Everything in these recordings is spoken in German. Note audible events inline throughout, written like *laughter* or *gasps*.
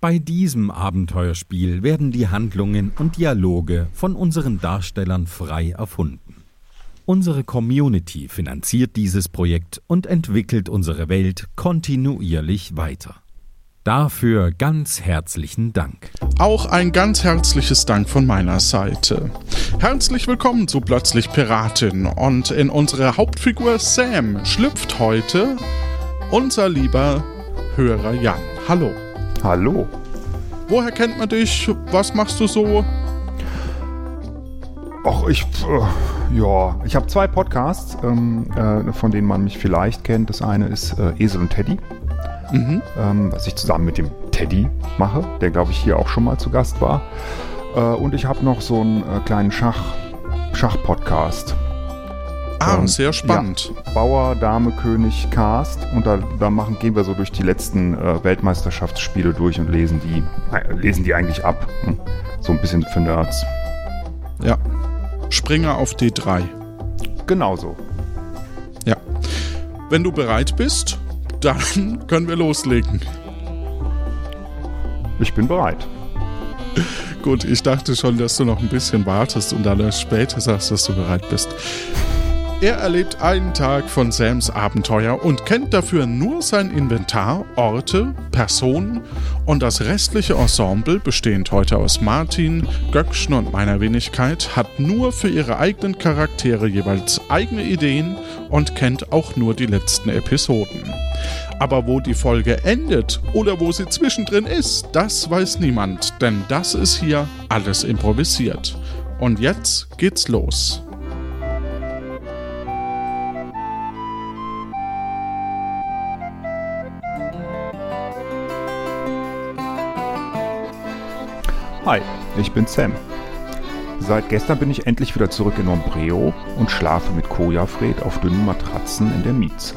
Bei diesem Abenteuerspiel werden die Handlungen und Dialoge von unseren Darstellern frei erfunden. Unsere Community finanziert dieses Projekt und entwickelt unsere Welt kontinuierlich weiter. Dafür ganz herzlichen Dank. Auch ein ganz herzliches Dank von meiner Seite. Herzlich willkommen zu Plötzlich Piratin und in unsere Hauptfigur Sam schlüpft heute unser lieber Hörer Jan. Hallo. Hallo. Woher kennt man dich? Was machst du so? Ach, ich, äh, ja, ich habe zwei Podcasts, ähm, äh, von denen man mich vielleicht kennt. Das eine ist äh, Esel und Teddy, mhm. ähm, was ich zusammen mit dem Teddy mache, der glaube ich hier auch schon mal zu Gast war. Äh, und ich habe noch so einen äh, kleinen Schach, Schach-Podcast. Ah, ähm, sehr spannend. Ja, Bauer, Dame, König, Cast. Und da, da machen, gehen wir so durch die letzten äh, Weltmeisterschaftsspiele durch und lesen die, äh, lesen die eigentlich ab. Hm? So ein bisschen für Nerds. Ja. Springer auf D3. Genau so. Ja. Wenn du bereit bist, dann *laughs* können wir loslegen. Ich bin bereit. Gut, ich dachte schon, dass du noch ein bisschen wartest und dann erst später sagst, dass du bereit bist. Er erlebt einen Tag von Sams Abenteuer und kennt dafür nur sein Inventar, Orte, Personen und das restliche Ensemble, bestehend heute aus Martin, Göckchen und meiner Wenigkeit, hat nur für ihre eigenen Charaktere jeweils eigene Ideen und kennt auch nur die letzten Episoden. Aber wo die Folge endet oder wo sie zwischendrin ist, das weiß niemand, denn das ist hier alles improvisiert. Und jetzt geht's los. Hi, ich bin Sam. Seit gestern bin ich endlich wieder zurück in Ombreo und schlafe mit Kojafred auf dünnen Matratzen in der Mieze.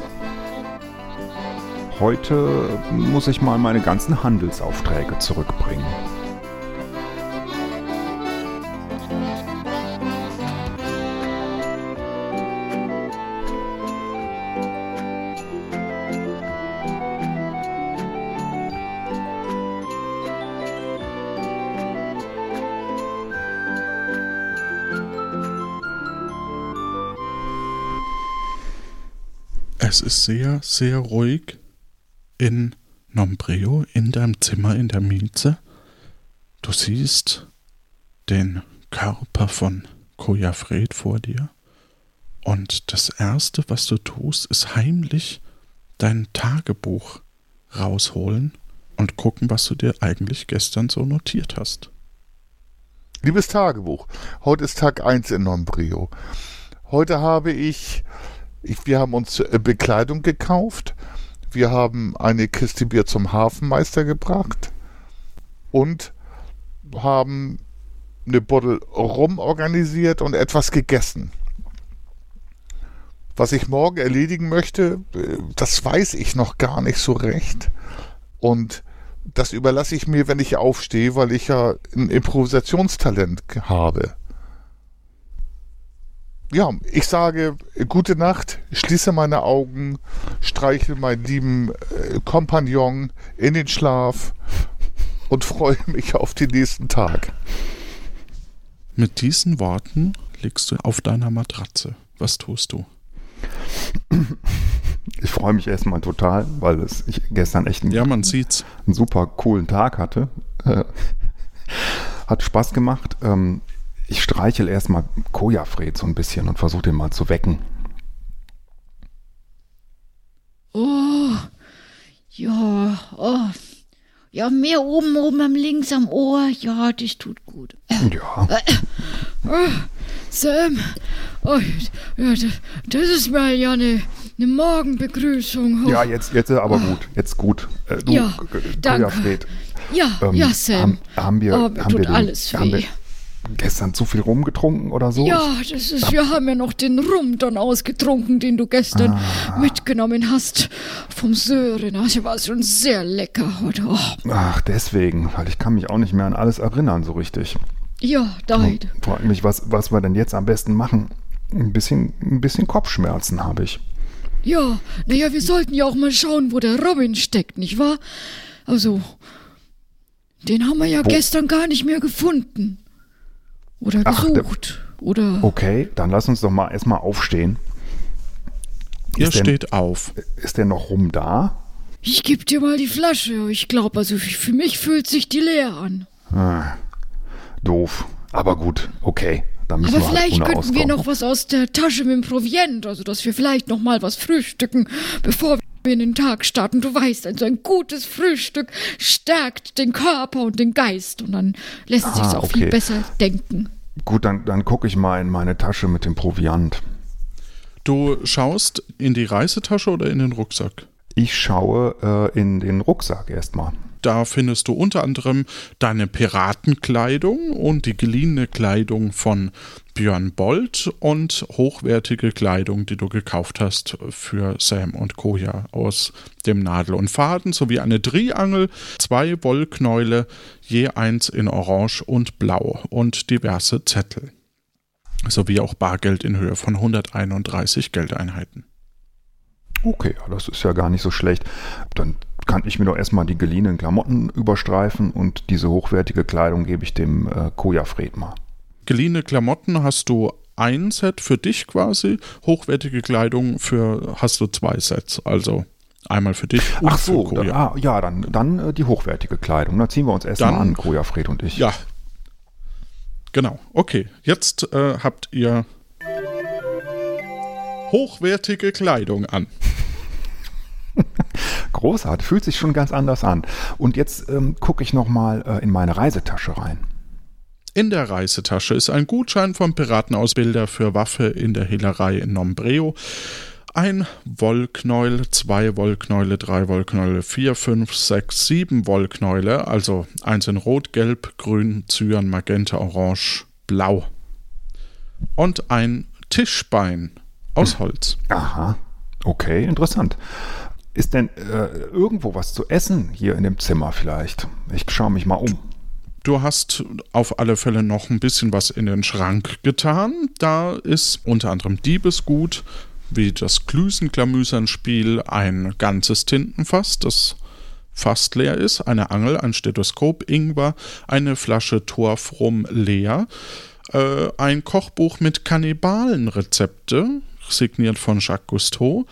Heute muss ich mal meine ganzen Handelsaufträge zurückbringen. Es ist sehr, sehr ruhig in Nombreo, in deinem Zimmer in der Mieze. Du siehst den Körper von Kojafred vor dir. Und das Erste, was du tust, ist heimlich dein Tagebuch rausholen und gucken, was du dir eigentlich gestern so notiert hast. Liebes Tagebuch, heute ist Tag 1 in Nombreo. Heute habe ich ich, wir haben uns äh, Bekleidung gekauft. Wir haben eine Kiste Bier zum Hafenmeister gebracht und haben eine Bottle Rum organisiert und etwas gegessen. Was ich morgen erledigen möchte, äh, das weiß ich noch gar nicht so recht. Und das überlasse ich mir, wenn ich aufstehe, weil ich ja ein Improvisationstalent habe ja, ich sage gute Nacht, schließe meine Augen, streiche meinen lieben äh, Kompagnon in den Schlaf und freue mich auf den nächsten Tag. Mit diesen Worten liegst du auf deiner Matratze. Was tust du? Ich freue mich erstmal total, weil es, ich gestern echt einen, ja, man sieht's. einen super coolen Tag hatte. Äh, hat Spaß gemacht. Ähm, ich streichel erstmal Kojafred so ein bisschen und versuche den mal zu wecken. Oh, ja, oh. Ja, mehr oben, oben am links am Ohr. Ja, das tut gut. Ja. Oh, Sam, oh, ja, das ist mal ja eine, eine Morgenbegrüßung. Oh. Ja, jetzt, jetzt aber gut. Jetzt gut. Äh, du, ja, danke. Kojafred. Ja, ähm, ja, Sam. Haben, haben wir, oh, haben tut wir den, alles weh. Haben wir, gestern zu viel rumgetrunken oder so? Ja, das ist, wir haben ja noch den Rum dann ausgetrunken, den du gestern ah. mitgenommen hast vom Sören. Also war schon sehr lecker heute. Oh. Ach, deswegen, weil ich kann mich auch nicht mehr an alles erinnern so richtig. Ja, deid. Frag mich, was, was wir denn jetzt am besten machen. Ein bisschen, ein bisschen Kopfschmerzen habe ich. Ja, naja, wir sollten ja auch mal schauen, wo der Robin steckt, nicht wahr? Also, Den haben wir ja Wo? gestern gar nicht mehr gefunden. Oder Ach, der- gesucht. Oder. Okay, dann lass uns doch mal erstmal aufstehen. Ihr steht auf. Ist der noch rum da? Ich geb dir mal die Flasche. Ich glaube, also für mich fühlt sich die leer an. Ah, doof. Aber gut, okay. Dann müssen Aber wir halt vielleicht ohne könnten wir auskommen. noch was aus der Tasche mit dem Proviant, also dass wir vielleicht noch mal was frühstücken, bevor wir in den Tag starten. Du weißt, also ein gutes Frühstück stärkt den Körper und den Geist und dann lässt Ah, sich's auch viel okay. besser denken. Gut, dann, dann gucke ich mal in meine Tasche mit dem Proviant. Du schaust in die Reisetasche oder in den Rucksack? Ich schaue äh, in den Rucksack erstmal. Da findest du unter anderem deine Piratenkleidung und die geliehene Kleidung von Björn Bolt und hochwertige Kleidung, die du gekauft hast für Sam und Koja aus dem Nadel und Faden, sowie eine Triangel, zwei Wollknäule, je eins in Orange und Blau und diverse Zettel. Sowie auch Bargeld in Höhe von 131 Geldeinheiten. Okay, das ist ja gar nicht so schlecht. Dann kann ich mir doch erstmal die geliehenen Klamotten überstreifen und diese hochwertige Kleidung gebe ich dem äh, Koja Fred mal. Geliehene Klamotten hast du ein Set für dich quasi, hochwertige Kleidung für hast du zwei Sets, also einmal für dich und Ach so, für Koja. ah, ja, dann, dann äh, die hochwertige Kleidung. Da ziehen wir uns erstmal Dann- an, Koja Fred und ich. Ja, genau. Okay, jetzt äh, habt ihr hochwertige Kleidung an. *laughs* Großartig, fühlt sich schon ganz anders an. Und jetzt ähm, gucke ich nochmal äh, in meine Reisetasche rein. In der Reisetasche ist ein Gutschein vom Piratenausbilder für Waffe in der Hehlerei in Nombreo. Ein Wollknäuel, zwei Wollknäule, drei Wollknäule, vier, fünf, sechs, sieben Wollknäule, also eins in Rot, Gelb, Grün, Cyan, Magenta, Orange, Blau. Und ein Tischbein aus Holz. Aha, okay, interessant. Ist denn äh, irgendwo was zu essen hier in dem Zimmer vielleicht? Ich schaue mich mal um. Du hast auf alle Fälle noch ein bisschen was in den Schrank getan. Da ist unter anderem Diebesgut, wie das Glüsenklamüsernspiel, ein ganzes Tintenfass, das fast leer ist, eine Angel, ein Stethoskop, Ingwer, eine Flasche Torfrum leer, äh, ein Kochbuch mit Kannibalenrezepte, signiert von Jacques Cousteau,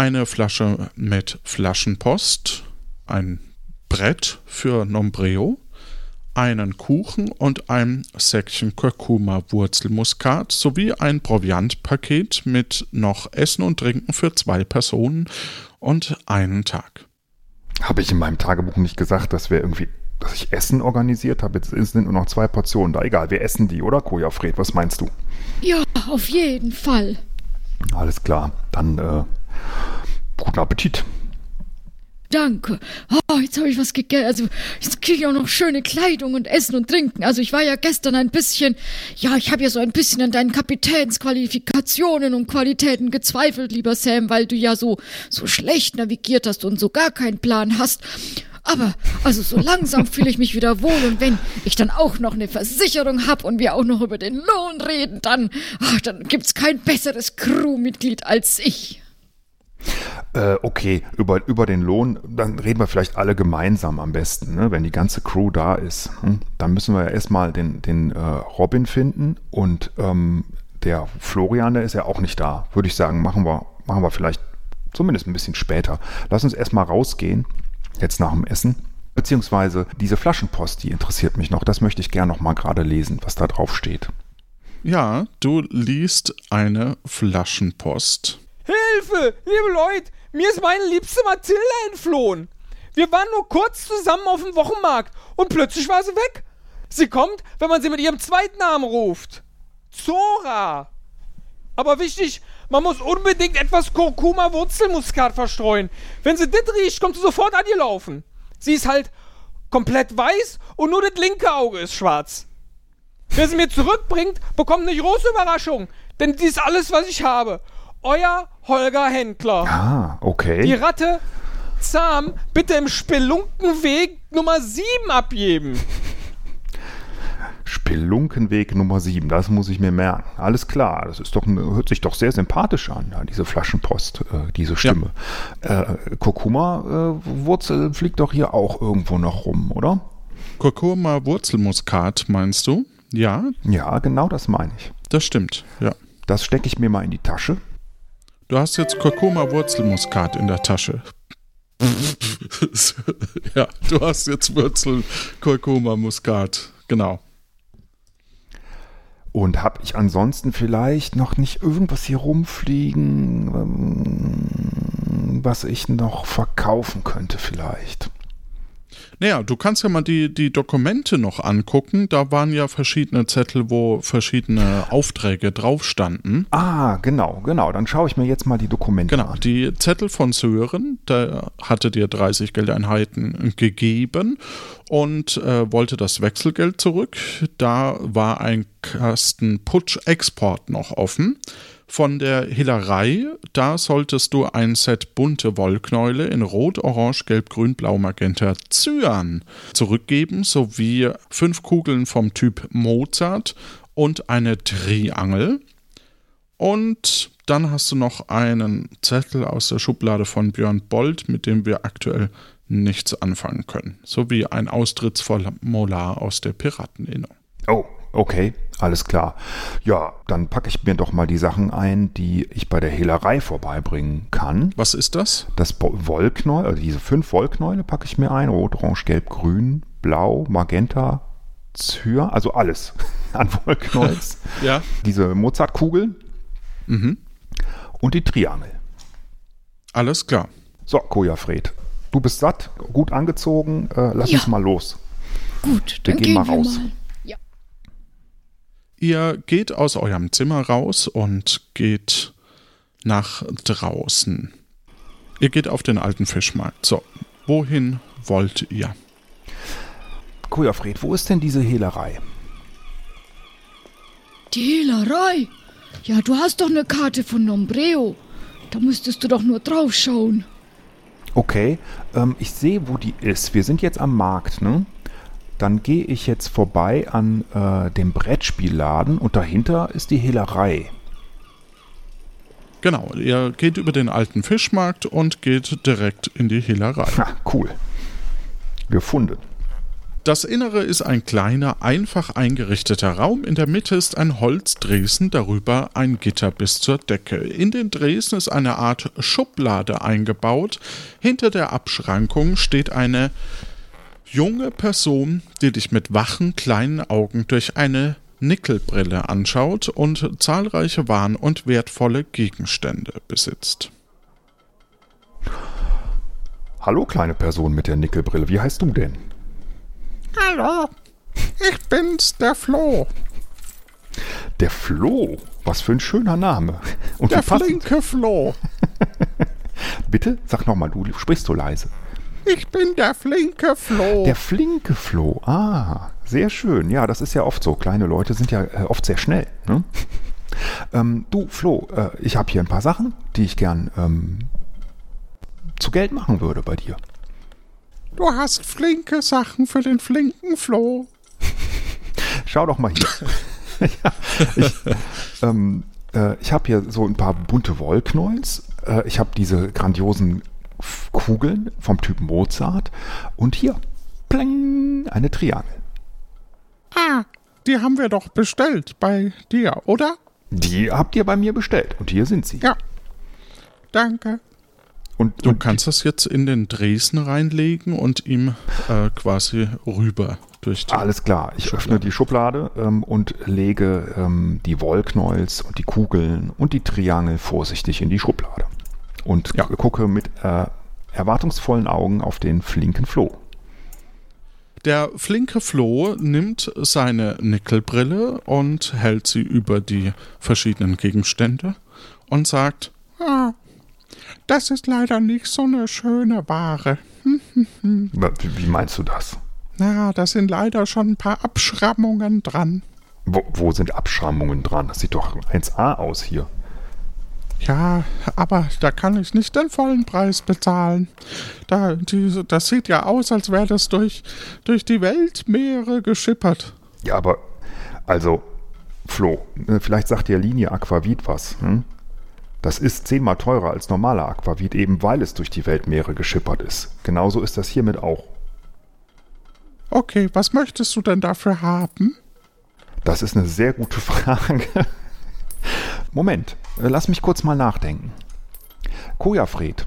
eine Flasche mit Flaschenpost, ein Brett für Nombreo, einen Kuchen und ein Säckchen Kurkuma-Wurzelmuskat sowie ein Proviantpaket mit noch Essen und Trinken für zwei Personen und einen Tag. Habe ich in meinem Tagebuch nicht gesagt, dass wir irgendwie, dass ich Essen organisiert habe? Jetzt sind nur noch zwei Portionen da. Egal, wir essen die, oder Koja Fred? Was meinst du? Ja, auf jeden Fall. Alles klar, dann äh, guten Appetit. Danke. Oh, jetzt habe ich was gegessen. Also, jetzt kriege ich auch noch schöne Kleidung und Essen und Trinken. Also, ich war ja gestern ein bisschen, ja, ich habe ja so ein bisschen an deinen Kapitänsqualifikationen und Qualitäten gezweifelt, lieber Sam, weil du ja so, so schlecht navigiert hast und so gar keinen Plan hast. Aber, also so langsam fühle ich mich wieder wohl und wenn ich dann auch noch eine Versicherung hab und wir auch noch über den Lohn reden, dann, ach, dann gibt's kein besseres Crewmitglied als ich. Äh, okay, über, über den Lohn, dann reden wir vielleicht alle gemeinsam am besten, ne? wenn die ganze Crew da ist. Hm? Dann müssen wir ja erstmal den, den äh, Robin finden und ähm, der Florian, der ist ja auch nicht da. Würde ich sagen, machen wir, machen wir vielleicht zumindest ein bisschen später. Lass uns erstmal rausgehen, jetzt nach dem Essen. Beziehungsweise diese Flaschenpost, die interessiert mich noch. Das möchte ich gerne noch mal gerade lesen, was da drauf steht. Ja, du liest eine Flaschenpost. Hilfe! Liebe Leute, mir ist meine liebste Mathilda entflohen. Wir waren nur kurz zusammen auf dem Wochenmarkt und plötzlich war sie weg. Sie kommt, wenn man sie mit ihrem zweiten Namen ruft. Zora. Aber wichtig, man muss unbedingt etwas Kurkuma-Wurzelmuskat verstreuen. Wenn sie das riecht, kommt sie sofort an ihr laufen. Sie ist halt komplett weiß und nur das linke Auge ist schwarz. Wer sie mir zurückbringt, bekommt eine große Überraschung, denn die ist alles, was ich habe. Euer Holger Händler. Ah, Die okay. Ratte zahm bitte im Spelunkenweg Nummer 7 abgeben. Spelunkenweg Nummer 7, das muss ich mir merken. Alles klar, das ist doch, hört sich doch sehr sympathisch an, ja, diese Flaschenpost, äh, diese Stimme. Äh, Kurkuma-Wurzel fliegt doch hier auch irgendwo noch rum, oder? Kurkuma Wurzelmuskat, meinst du? Ja, Ja, genau das meine ich. das stimmt. Ja. Das stecke ich mir mal in die Tasche. Du hast jetzt Kurkuma Wurzelmuskat in der Tasche. *laughs* ja, du hast jetzt Wurzel Kurkuma Muskat. Genau. Und habe ich ansonsten vielleicht noch nicht irgendwas hier rumfliegen, ähm, was ich noch verkaufen könnte vielleicht? Naja, du kannst ja mal die, die Dokumente noch angucken. Da waren ja verschiedene Zettel, wo verschiedene Aufträge drauf standen. Ah, genau, genau. Dann schaue ich mir jetzt mal die Dokumente Genau, an. die Zettel von Sören, der hatte dir 30 Geldeinheiten gegeben und äh, wollte das Wechselgeld zurück. Da war ein Kasten Putsch-Export noch offen. Von der Hillerei, da solltest du ein Set bunte Wollknäule in Rot, Orange, Gelb, Grün, Blau, Magenta, Cyan zurückgeben, sowie fünf Kugeln vom Typ Mozart und eine Triangel. Und dann hast du noch einen Zettel aus der Schublade von Björn Bold, mit dem wir aktuell nichts anfangen können. Sowie ein Austrittsformular aus der Pirateninnung. Oh, okay, alles klar. Ja, dann packe ich mir doch mal die Sachen ein, die ich bei der Hehlerei vorbeibringen kann. Was ist das? Das Wollknäuel, also diese fünf Wollknäule packe ich mir ein. Rot, Orange, Gelb, Grün, Blau, Magenta, Cyan, also alles *laughs* an Wollknäuels. *laughs* Ja. diese Mozartkugeln Mhm. und die Triangel. Alles klar. So, Kojafred, du bist satt, gut angezogen, äh, lass Ja. uns mal los. Gut, Wir dann gehen gehen mal wir raus. mal. Ihr geht aus eurem Zimmer raus und geht nach draußen. Ihr geht auf den alten Fischmarkt. So, wohin wollt ihr? Kojafred, wo ist denn diese Hehlerei? Die Hehlerei. Ja, du hast doch eine Karte von Nombreo. Da müsstest du doch nur draufschauen. Okay, ähm, ich sehe, wo die ist. Wir sind jetzt am Markt, ne? Dann gehe ich jetzt vorbei an äh, dem Brettspielladen und dahinter ist die Hehlerei. Genau, ihr geht über den alten Fischmarkt und geht direkt in die Hehlerei. Ha, cool. Gefunden. Das Innere ist ein kleiner, einfach eingerichteter Raum. In der Mitte ist ein Holzdresen, darüber ein Gitter bis zur Decke. In den Dresen ist eine Art Schublade eingebaut. Hinter der Abschrankung steht eine junge Person, die dich mit wachen kleinen Augen durch eine Nickelbrille anschaut und zahlreiche Waren und wertvolle Gegenstände besitzt. Hallo, kleine Person mit der Nickelbrille. Wie heißt du denn? Hallo, ich bin's, der Flo. Der Flo. Was für ein schöner Name. Und passend. flinke Flo. *laughs* Bitte? Sag nochmal, du sprichst so leise. Ich bin der flinke Flo. Der flinke Flo. Ah, sehr schön. Ja, das ist ja oft so. Kleine Leute sind ja äh, oft sehr schnell. Ne? *laughs* ähm, du, Flo, äh, ich habe hier ein paar Sachen, die ich gern ähm, zu Geld machen würde bei dir. du hast flinke Sachen für den flinken Flo. *laughs* Schau doch mal hier. *laughs* ja, ich ähm, äh, ich habe hier so ein paar bunte Wollknäuels. Äh, ich habe diese grandiosen Kugeln vom Typ Mozart. Und hier, pling, eine Triangel. Ah, die haben wir doch bestellt bei dir, oder? Die habt ihr bei mir bestellt. Und hier sind sie. Ja. Danke. Und, Du und kannst das jetzt in den Dresen reinlegen und ihm äh, quasi rüber durch die. Alles klar, ich öffne die Schublade ähm, und lege ähm, die Wollknäuels und die Kugeln und die Triangel vorsichtig in die Schublade. Und Ja. gu- gucke mit äh, erwartungsvollen Augen auf den flinken Floh. Der flinke Flo nimmt seine Nickelbrille und hält sie über die verschiedenen Gegenstände und sagt: ah, Das ist leider nicht so eine schöne Ware. *laughs* Wa- Wie, wie meinst du das? Na, da sind leider schon ein paar Abschrammungen dran. Wo, wo sind Abschrammungen dran? Das sieht doch 1A aus hier. Ja, aber da kann ich nicht den vollen Preis bezahlen. Da, die, das sieht ja aus, als wäre das durch, durch die Weltmeere geschippert. Ja, aber, also, Flo, äh, vielleicht sagt dir Linie Aquavit was. Hm? Das ist zehnmal teurer als normaler Aquavit, eben weil es durch die Weltmeere geschippert ist. Genauso ist das hiermit auch. Okay, was möchtest du denn dafür haben? Das ist eine sehr gute *laughs* Frage. Moment, lass mich kurz mal nachdenken. Kojafred,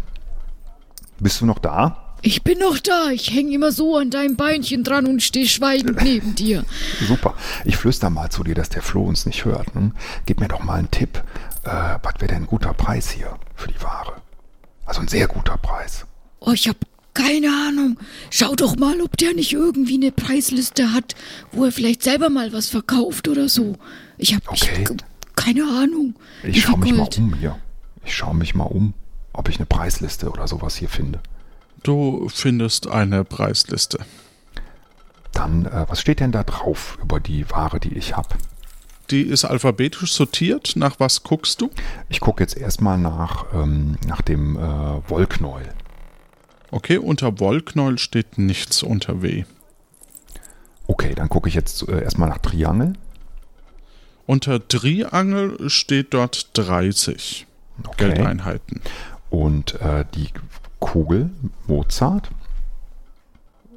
bist du noch da? Ich bin noch da. Ich hänge immer so an deinem Beinchen dran und stehe schweigend neben dir. *laughs* Super. Ich flüster mal zu dir, dass der Flo uns nicht hört. Hm? Gib mir doch mal einen Tipp. Äh, was wäre denn ein guter Preis hier für die Ware? Also ein sehr guter Preis. Oh, ich hab keine Ahnung. Schau doch mal, ob der nicht irgendwie eine Preisliste hat, wo er vielleicht selber mal was verkauft oder so. Ich hab, Okay. ich hab keine Ahnung. Ich schaue mich mal Gold? um hier. Ich schaue mich mal um, ob ich eine Preisliste oder sowas hier finde. Du findest eine Preisliste. Dann, äh, was steht denn da drauf über die Ware, die ich habe? Die ist alphabetisch sortiert. Nach was guckst du? Ich gucke jetzt erstmal nach, ähm, nach dem äh, Wollknäuel. Okay, unter Wollknäuel steht nichts unter W. Okay, dann gucke ich jetzt äh, erstmal nach Triangel. Unter Triangel steht dort 30 Okay. Geldeinheiten. Und äh, die Kugel Mozart.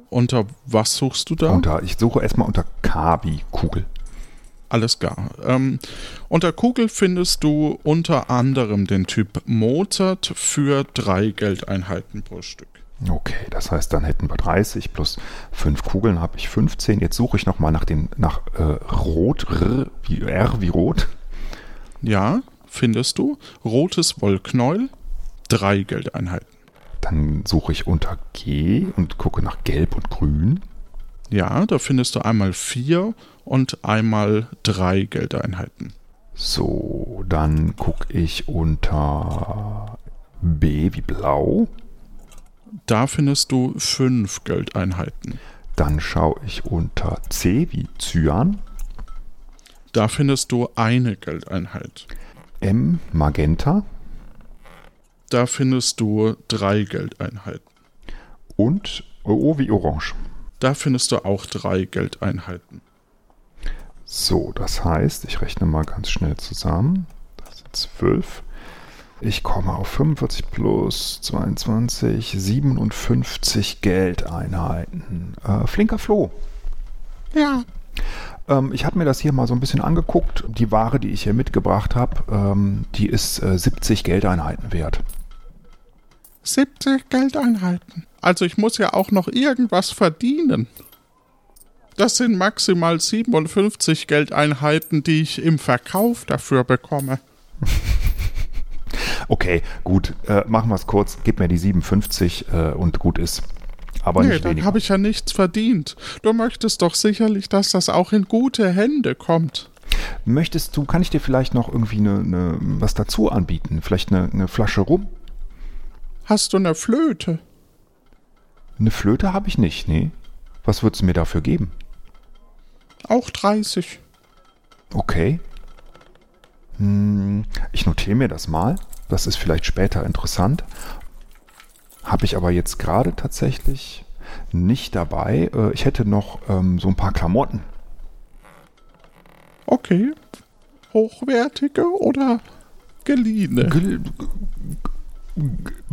Unter was suchst du da? Unter, ich suche erstmal unter Kabi Kugel. Alles klar. Ähm, unter Kugel findest du unter anderem den Typ Mozart für drei Geldeinheiten pro Stück. Okay, das heißt, dann hätten wir 30 plus 5 Kugeln, habe ich 15. Jetzt suche ich nochmal nach den nach äh, Rot, R wie, R wie Rot. Ja, findest du. Rotes Wollknäuel, drei Geldeinheiten. Dann suche ich unter G und gucke nach Gelb und Grün. Ja, da findest du einmal vier und einmal drei Geldeinheiten. So, dann gucke ich unter B wie Blau. Da findest du fünf Geldeinheiten. Dann schaue ich unter C wie Cyan. Da findest du eine Geldeinheit. M Magenta. Da findest du drei Geldeinheiten. Und O wie Orange. Da findest du auch drei Geldeinheiten. So, das heißt, ich rechne mal ganz schnell zusammen. Das sind 12. Ich komme auf 45 plus 22, 57 Geldeinheiten. Äh, flinker Flo. Ja. Ähm, ich habe mir das hier mal so ein bisschen angeguckt. Die Ware, die ich hier mitgebracht habe, ähm, die ist äh, 70 Geldeinheiten wert. 70 Geldeinheiten. Also ich muss ja auch noch irgendwas verdienen. Das sind maximal 57 Geldeinheiten, die ich im Verkauf dafür bekomme. *laughs* Okay, gut, äh, machen wir es kurz. Gib mir die 57 äh, und gut ist. Aber Nee, dann habe ich ja nichts verdient. Du möchtest doch sicherlich, dass das auch in gute Hände kommt. Möchtest du, kann ich dir vielleicht noch irgendwie eine, eine, was dazu anbieten? Vielleicht eine, eine Flasche rum? Hast du eine Flöte? Eine Flöte habe ich nicht, nee. Was würdest du mir dafür geben? Auch 30. Okay. Hm, ich notiere mir das mal. Das ist vielleicht später interessant. Habe ich aber jetzt gerade tatsächlich nicht dabei. Äh, Ich hätte noch ähm, so ein paar Klamotten. Okay. Hochwertige oder geliehene? Gel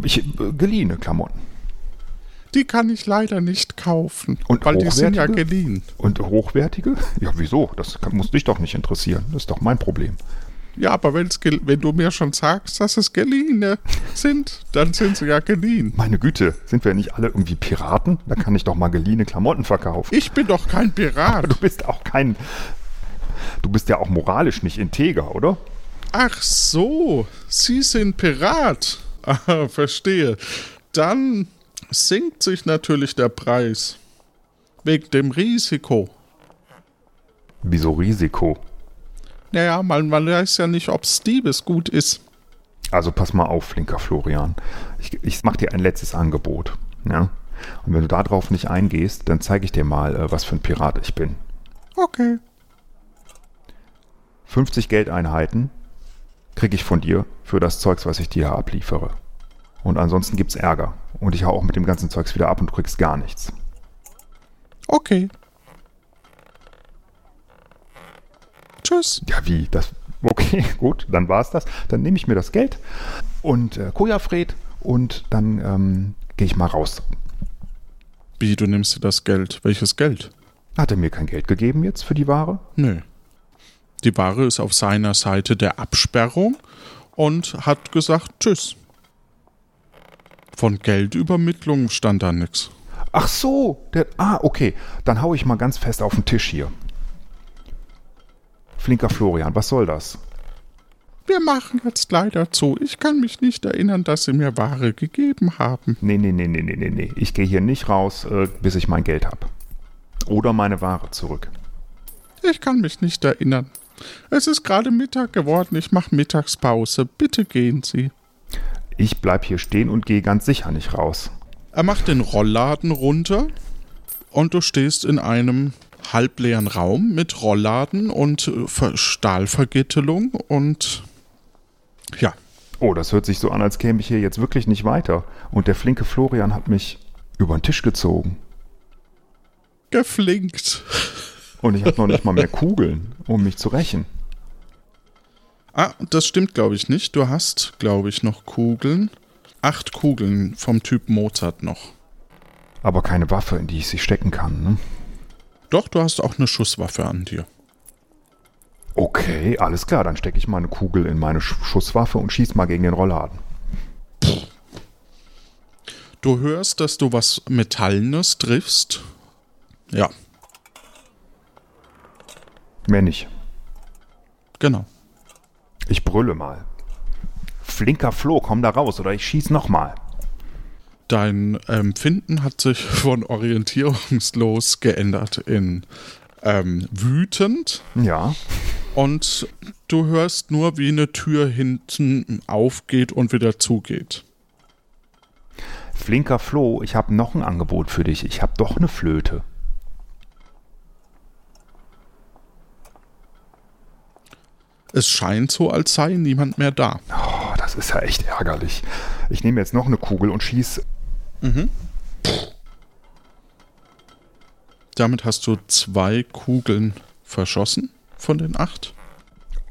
ich, äh, geliehene Klamotten. Die kann ich leider nicht kaufen, Und weil die sind ja geliehen. Und hochwertige? Ja, wieso? Das kann, muss dich doch nicht interessieren. Das ist doch mein Problem. Ja, aber wenn du mir schon sagst, dass es geliehene sind, dann sind sie ja geliehen. Meine Güte, sind wir nicht alle irgendwie Piraten? Da kann ich doch mal geliehene Klamotten verkaufen. Ich bin doch kein Aber Pirat. du bist auch kein. Du bist ja auch moralisch nicht integer, oder? Ach so, Sie sind Pirat. *laughs* Ah, verstehe. Dann sinkt sich natürlich der Preis. Wegen dem Risiko. Wieso Risiko? Naja, man, man weiß ja nicht, ob's Diebesgut ist. Also pass mal auf, flinker Florian. Ich, ich mache dir ein letztes Angebot. Ja? Und wenn du darauf nicht eingehst, dann zeige ich dir mal, äh, was für ein Pirat ich bin. Okay. 50 Geldeinheiten kriege ich von dir für das Zeugs, was ich dir abliefere. Und ansonsten gibt's Ärger. Und ich hau auch mit dem ganzen Zeugs wieder ab und du kriegst gar nichts. Okay. Tschüss. Ja, wie? Das. Okay, *laughs* gut, dann war's das. Dann nehme ich mir das Geld und äh, Kojafred und dann ähm, gehe ich mal raus. Wie, du nimmst dir das Geld? Welches Geld? Hat er mir kein Geld gegeben jetzt für die Ware? Nö. Die Ware ist auf seiner Seite der Absperrung und hat gesagt Tschüss. Von Geldübermittlung stand da nix. Ach so, der. Ah, okay. Dann hau ich mal ganz fest auf den Tisch hier. Flinker Florian, was soll das? Wir machen jetzt leider zu. Ich kann mich nicht erinnern, dass Sie mir Ware gegeben haben. Nee, nee, nee, nee, nee, nee, nee. Ich gehe hier nicht raus, äh, bis ich mein Geld hab. Oder meine Ware zurück. Ich kann mich nicht erinnern. Es ist gerade Mittag geworden. Ich mache Mittagspause. Bitte gehen Sie. Ich bleib hier stehen und gehe ganz sicher nicht raus. Er macht den Rollladen runter und du stehst in einem halbleeren Raum mit Rollladen und äh, Ver- Stahlvergittelung und ja, Oh, das hört sich so an, als käme ich hier jetzt wirklich nicht weiter. Und der flinke Florian hat mich über den Tisch gezogen. geflinkt. Und ich habe noch nicht mal mehr Kugeln, um mich zu rächen. Ah, das stimmt, glaube ich, nicht. Du hast, glaube ich, noch Kugeln. Acht Kugeln vom Typ Mozart noch. Aber keine Waffe, in die ich sie stecken kann. Ne? Doch, du hast auch eine Schusswaffe an dir. Okay, alles klar. Dann stecke ich meine Kugel in meine Sch Schusswaffe und schieß mal gegen den Rollladen. Du hörst, dass du was Metallenes triffst. Ja, Mehr nicht. genau. Ich brülle mal. Flinker Floh, komm da raus oder ich schieß nochmal. Dein Empfinden hat sich *laughs* von orientierungslos geändert in ähm, wütend Ja. und du hörst nur, wie eine Tür hinten aufgeht und wieder zugeht. Flinker Floh, ich habe noch ein Angebot für dich. Ich habe doch eine Flöte. Es scheint so, als sei niemand mehr da. Oh, das ist ja echt ärgerlich. Ich nehme jetzt noch eine Kugel und schieß. Damit hast du zwei Kugeln verschossen von den acht.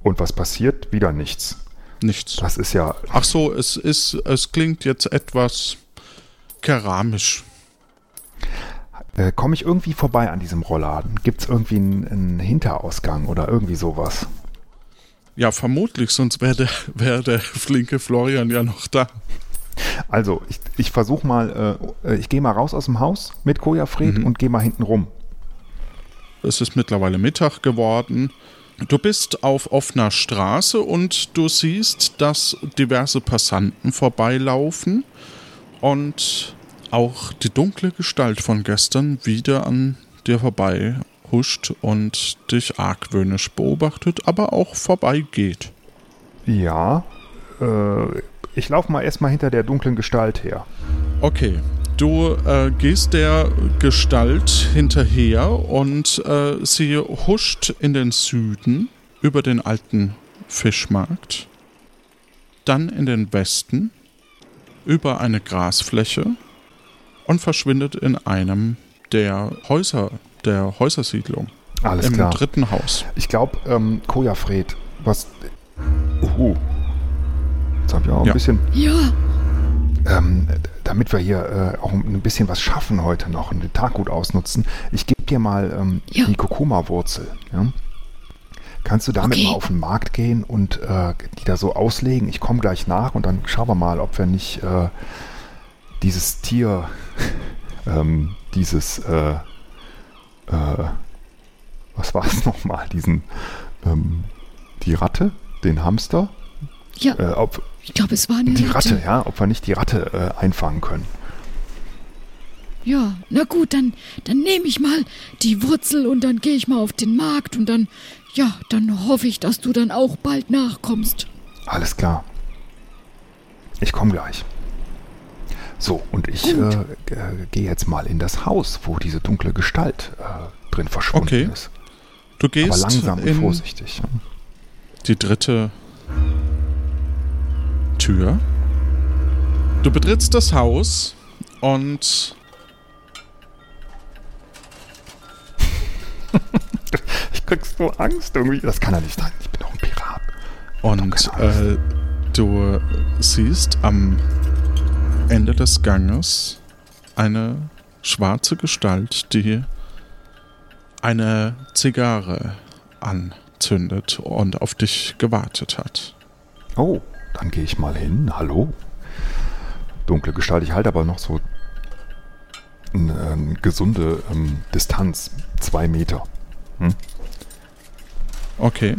Und was passiert? Wieder nichts. Nichts. Das ist ja. Ach so, es ist, es klingt jetzt etwas keramisch. Äh, Komme ich irgendwie vorbei an diesem Rollladen? Gibt es irgendwie einen, einen Hinterausgang oder irgendwie sowas? Ja, vermutlich, sonst wäre der, wär der flinke Florian ja noch da. Also, ich, ich versuche mal, äh, ich gehe mal raus aus dem Haus mit Kojafred und gehe mal hinten rum. Es ist mittlerweile Mittag geworden. Du bist auf offener Straße und du siehst, dass diverse Passanten vorbeilaufen und auch die dunkle Gestalt von gestern wieder an dir vorbei huscht und dich argwöhnisch beobachtet, aber auch vorbeigeht. Ja, äh, ich laufe mal erstmal hinter der dunklen Gestalt her. Okay, du äh, gehst der Gestalt hinterher und äh, sie huscht in den Süden über den alten Fischmarkt, dann in den Westen über eine Grasfläche und verschwindet in einem der Häuser, der Häusersiedlung. Alles Im klar. dritten Haus. Ich glaube, ähm, Kojafred, was. Uhu. Jetzt habe ich auch ein Ja. bisschen. Ja, Ähm, damit wir hier äh, auch ein bisschen was schaffen heute noch und den Tag gut ausnutzen, ich gebe dir mal ähm, Ja. die Kurkuma-Wurzel. Ja? Kannst du damit Okay. mal auf den Markt gehen und äh, die da so auslegen? Ich komme gleich nach und dann schauen wir mal, ob wir nicht äh, dieses Tier, *laughs* ähm, dieses, äh, äh, was war es *laughs* nochmal? Diesen, ähm, die Ratte, den Hamster, ja, äh, ob, ich glaube, es war eine die Ratte, ja, ob wir nicht die Ratte äh, einfangen können. Ja, na gut, dann, dann nehme ich mal die Wurzel und dann gehe ich mal auf den Markt und dann, ja, dann hoffe ich, dass du dann auch bald nachkommst. Alles klar. Ich komme gleich. So, und ich äh, äh, gehe jetzt mal in das Haus, wo diese dunkle Gestalt äh, drin verschwunden Okay. ist. Du Aber gehst langsam und vorsichtig. ja. die dritte Tür. Du betrittst das Haus und *laughs* Ich krieg so Angst irgendwie. Das kann ja nicht sein. Ich bin doch ein Pirat. Und äh, du siehst am Ende des Ganges eine schwarze Gestalt, die eine Zigarre anzündet und auf dich gewartet hat. Oh, dann gehe ich mal hin. Hallo. Dunkle Gestalt. Ich halte aber noch so eine ähm, gesunde ähm, Distanz. Zwei Meter. Hm? Okay.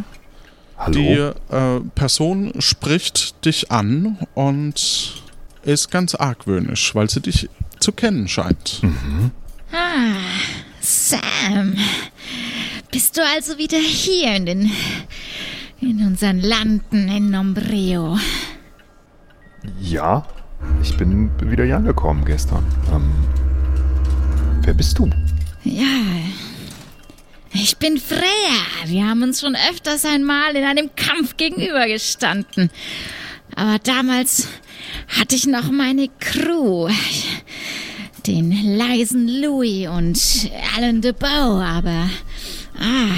Hallo. Die äh, Person spricht dich an und ist ganz argwöhnisch, weil sie dich zu kennen scheint. Ah, Sam. Bist du also wieder hier in den. In unseren Landen in Nombreo? Ja, ich bin wieder hier angekommen gestern. Ähm, wer bist du? Ja. Ich bin Freya. Wir haben uns schon öfters einmal in einem Kampf gegenübergestanden. Aber damals hatte ich noch meine Crew. Den leisen Louis und Alan DeBow, aber ah,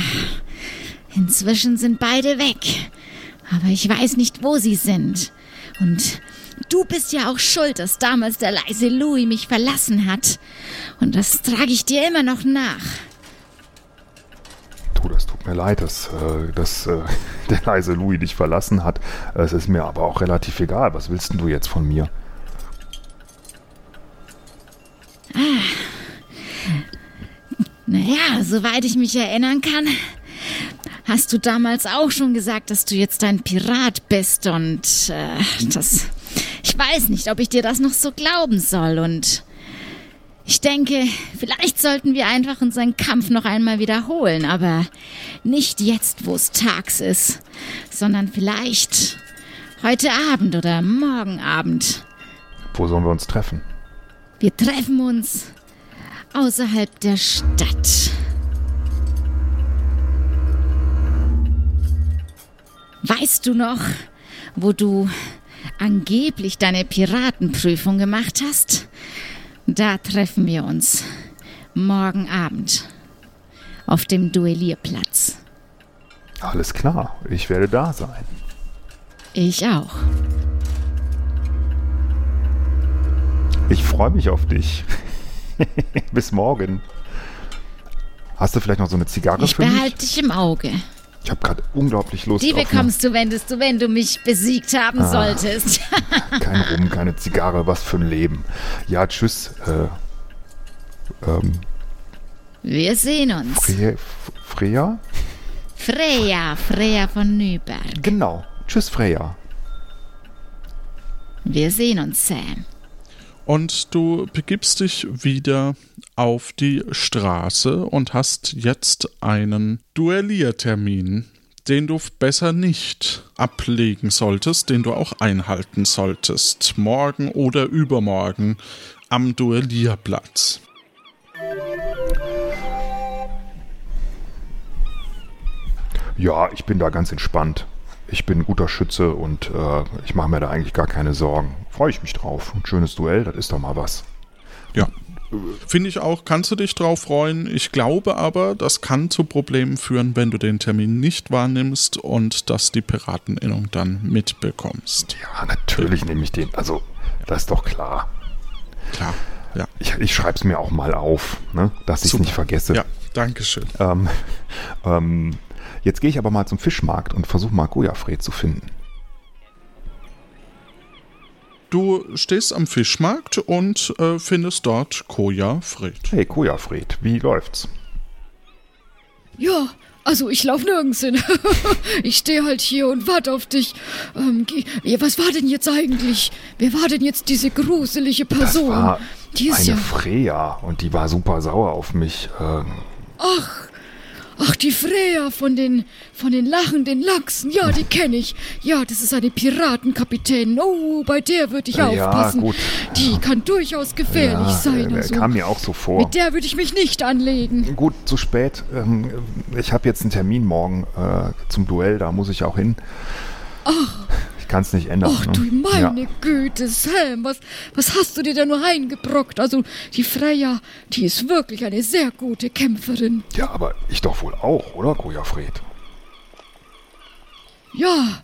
inzwischen sind beide weg. Aber ich weiß nicht, wo sie sind. Und du bist ja auch schuld, dass damals der leise Louis mich verlassen hat. Und das trage ich dir immer noch nach. Du, das tut mir leid, dass, äh, dass äh, *laughs* der leise Louis dich verlassen hat. Es ist mir aber auch relativ egal. Was willst denn du jetzt von mir? Naja, soweit ich mich erinnern kann, hast du damals auch schon gesagt, dass du jetzt ein Pirat bist und äh, das. Ich weiß nicht, ob ich dir das noch so glauben soll und. Ich denke, vielleicht sollten wir einfach unseren Kampf noch einmal wiederholen, aber nicht jetzt, wo es tags ist, sondern vielleicht heute Abend oder morgen Abend. Wo sollen wir uns treffen? Wir treffen uns außerhalb der Stadt. Weißt du noch, wo du angeblich deine Piratenprüfung gemacht hast? Da treffen wir uns morgen Abend auf dem Duellierplatz. Alles klar, ich werde da sein. Ich auch. Ich freue mich auf dich. *laughs* Bis morgen. Hast du vielleicht noch so eine Zigarre Ich für mich? behalte dich im Auge. Ich habe gerade unglaublich Lust Die bekommst du, wenn, du, wenn du mich besiegt haben Ah. solltest. *laughs* kein Rum, keine Zigarre, was für ein Leben. Ja, tschüss. Äh, ähm, Wir sehen uns. Fre Freya? Freya, Freya von Nüberg. Genau. Tschüss, Freya. Wir sehen uns, Sam. Und du begibst dich wieder auf die Straße und hast jetzt einen Duelliertermin, den du besser nicht ablegen solltest, den du auch einhalten solltest. Morgen oder übermorgen am Duellierplatz. Ja, ich bin da ganz entspannt. Ich bin ein guter Schütze und äh, ich mache mir da eigentlich gar keine Sorgen. Freue ich mich drauf. Ein schönes Duell, das ist doch mal was. Ja. Finde ich auch, kannst du dich drauf freuen. Ich glaube aber, das kann zu Problemen führen, wenn du den Termin nicht wahrnimmst und dass die Pirateninnung dann mitbekommst. Ja, natürlich nehme ich den. Also, das ist doch klar. Klar, ja. Ich, ich schreibe es mir auch mal auf, ne? dass ich es nicht vergesse. Ja, Dankeschön. Ähm, ähm, jetzt gehe ich aber mal zum Fischmarkt und versuche mal Gojafred zu finden. Du stehst am Fischmarkt und äh, findest dort Koja Fred. Hey, Gojafred, wie läuft's? Ja, also ich lauf nirgends hin. *laughs* ich stehe halt hier und warte auf dich. Ähm, was war denn jetzt eigentlich? Wer war denn jetzt diese gruselige Das Person? war die ist eine ja. Freya und die war super sauer auf mich. Ähm, Ach, die Freya von den von den lachenden Lachsen. Ja, die kenne ich. Ja, das ist eine Piratenkapitänin. Oh, bei der würde ich Ja, aufpassen. gut. Die kann durchaus gefährlich ja, sein. äh, Also. kam mir auch so vor. Mit der würde ich mich nicht anlegen. Gut, zu spät. Ähm, ich habe jetzt einen Termin morgen äh, zum Duell, da muss ich auch hin. Ich kann es nicht ändern. Ach ne? du meine Ja. Güte, Sam, was, was hast du dir da nur reingebrockt? Also, die Freya, die ist wirklich eine sehr gute Kämpferin. ja, aber ich doch wohl auch, oder, Gojafred? Ja,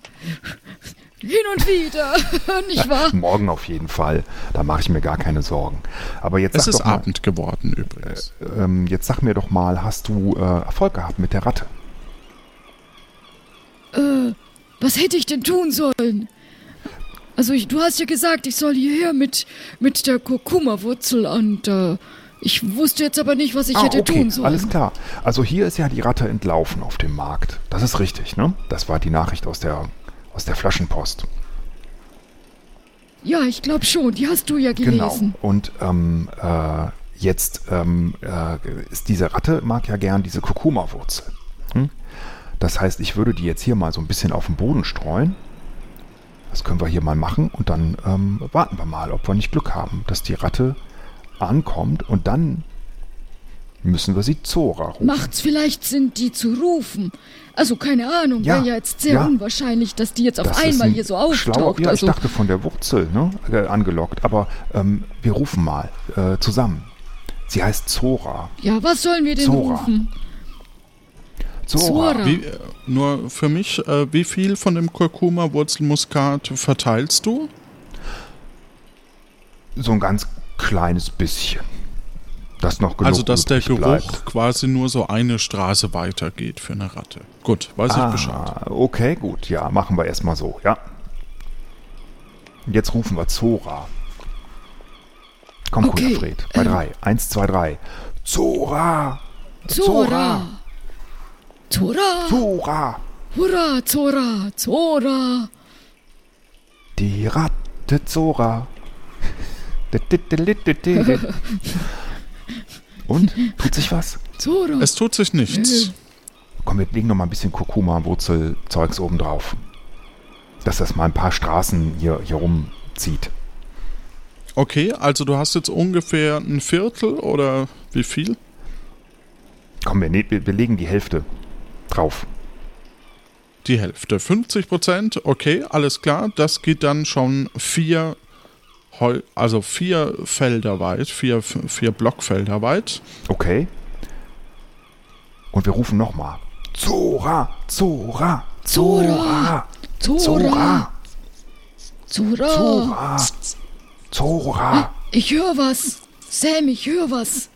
Hin und wieder, *laughs* nicht wahr? Morgen auf jeden Fall. Da mache ich mir gar keine Sorgen. Aber jetzt Es ist doch mal, Abend geworden übrigens. ähm, jetzt sag mir doch mal, hast du äh, Erfolg gehabt mit der Ratte? Äh, was hätte ich denn tun sollen? Also, ich, du hast ja gesagt, ich soll hierher mit, mit der Kurkuma-Wurzel und äh, ich wusste jetzt aber nicht, was ich hätte tun sollen. Ah, alles klar. Also hier ist ja die Ratte entlaufen auf dem Markt. Das ist richtig, ne? Das war die Nachricht aus der, aus der Flaschenpost. Ja, ich glaube schon, die hast du ja Genau. gelesen. Und ähm, äh, jetzt ähm, äh, ist diese Ratte mag ja gern diese Kurkuma-Wurzel. Das heißt, ich würde die jetzt hier mal so ein bisschen auf den Boden streuen. Das können wir hier mal machen und dann ähm, warten wir mal, ob wir nicht Glück haben, dass die Ratte ankommt und dann müssen wir sie Zora rufen. Macht's vielleicht Sinn, die zu rufen? Also, keine Ahnung, Ja, wäre ja jetzt sehr ja. unwahrscheinlich, dass die jetzt auf Das einmal ein hier so schlauer- auftaucht. Ja, also, ich dachte von der Wurzel ne, äh, angelockt, aber ähm, wir rufen mal äh, zusammen. Sie heißt Zora. ja, was sollen wir denn Zora. rufen? Zora. Zora. Wie, äh, nur für mich, äh, wie viel von dem Kurkuma-Wurzelmuskat verteilst du? So ein ganz kleines bisschen. Das noch genug also, dass der Geruch bleibt. quasi nur so eine Straße weitergeht für eine Ratte. Gut, weiß ich Bescheid. Ah, okay, gut. Ja, machen wir erstmal so, ja. Jetzt rufen wir Zora. Komm, Okay, okay, Fred. Bei ähm. drei. Eins, zwei, drei. Zora! Zora. Zora. Zora! Hurra, Zora. Zora. Die Ratte Zora. *laughs* Und? Tut sich was? Zora. Es tut sich nichts. Komm, wir legen noch mal ein bisschen Kurkuma-Wurzelzeugs oben drauf. Dass das mal ein paar Straßen hier, hier rumzieht. Okay, also du hast jetzt ungefähr ein Viertel oder wie viel? Komm, wir, ne- wir legen die Hälfte drauf. Die Hälfte. 50 Prozent, okay, alles klar. Das geht dann schon vier, Heu also vier Felder weit, vier, vier Blockfelder weit. Okay. Und wir rufen noch mal. Zora! Zora! Zora! Zora! Zora. Zora. Zora! Zora! Ich höre was. Sam, ich höre was.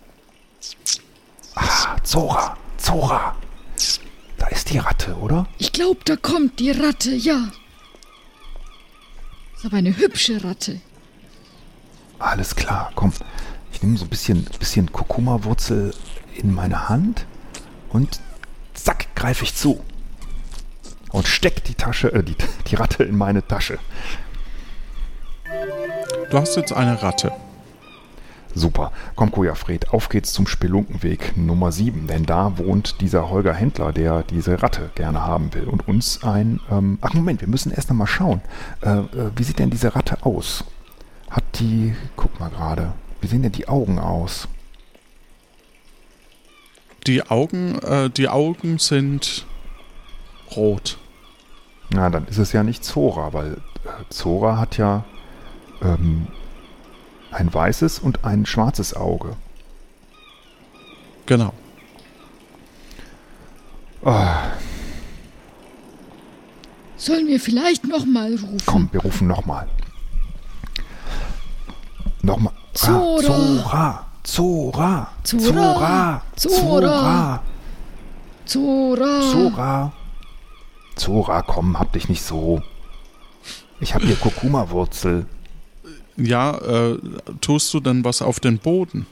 Ah, Zora! Zora! Da ist die Ratte, oder? Ich glaube, da kommt die Ratte, ja. Ist aber eine hübsche Ratte. Alles klar, komm. Ich nehme so ein bisschen, bisschen Kurkuma-Wurzel in meine Hand und zack, greife ich zu. Und steck die Tasche, äh, die, die Ratte in meine Tasche. Du hast jetzt eine Ratte. Super. Komm, Kojafred, auf geht's zum Spelunkenweg Nummer 7, denn da wohnt dieser Holger Händler, der diese Ratte gerne haben will und uns ein... Ähm, ach, Moment, wir müssen erst noch mal schauen. Äh, äh, wie sieht denn diese Ratte aus? Hat die... Guck mal gerade. Wie sehen denn die Augen aus? Die Augen, äh, die Augen sind rot. Na, dann ist es ja nicht Zora, weil äh, Zora hat ja ähm, ein weißes und ein schwarzes Auge. Genau. Ah, Sollen wir vielleicht noch mal rufen? komm, wir rufen nochmal. Nochmal. Zora. Ah, Zora. Zora. Zora. Zora. Zora. Zora. Zora, komm, hab dich nicht so. Ich hab hier Kurkuma-Wurzel. Ja, äh, tust du denn was auf den Boden?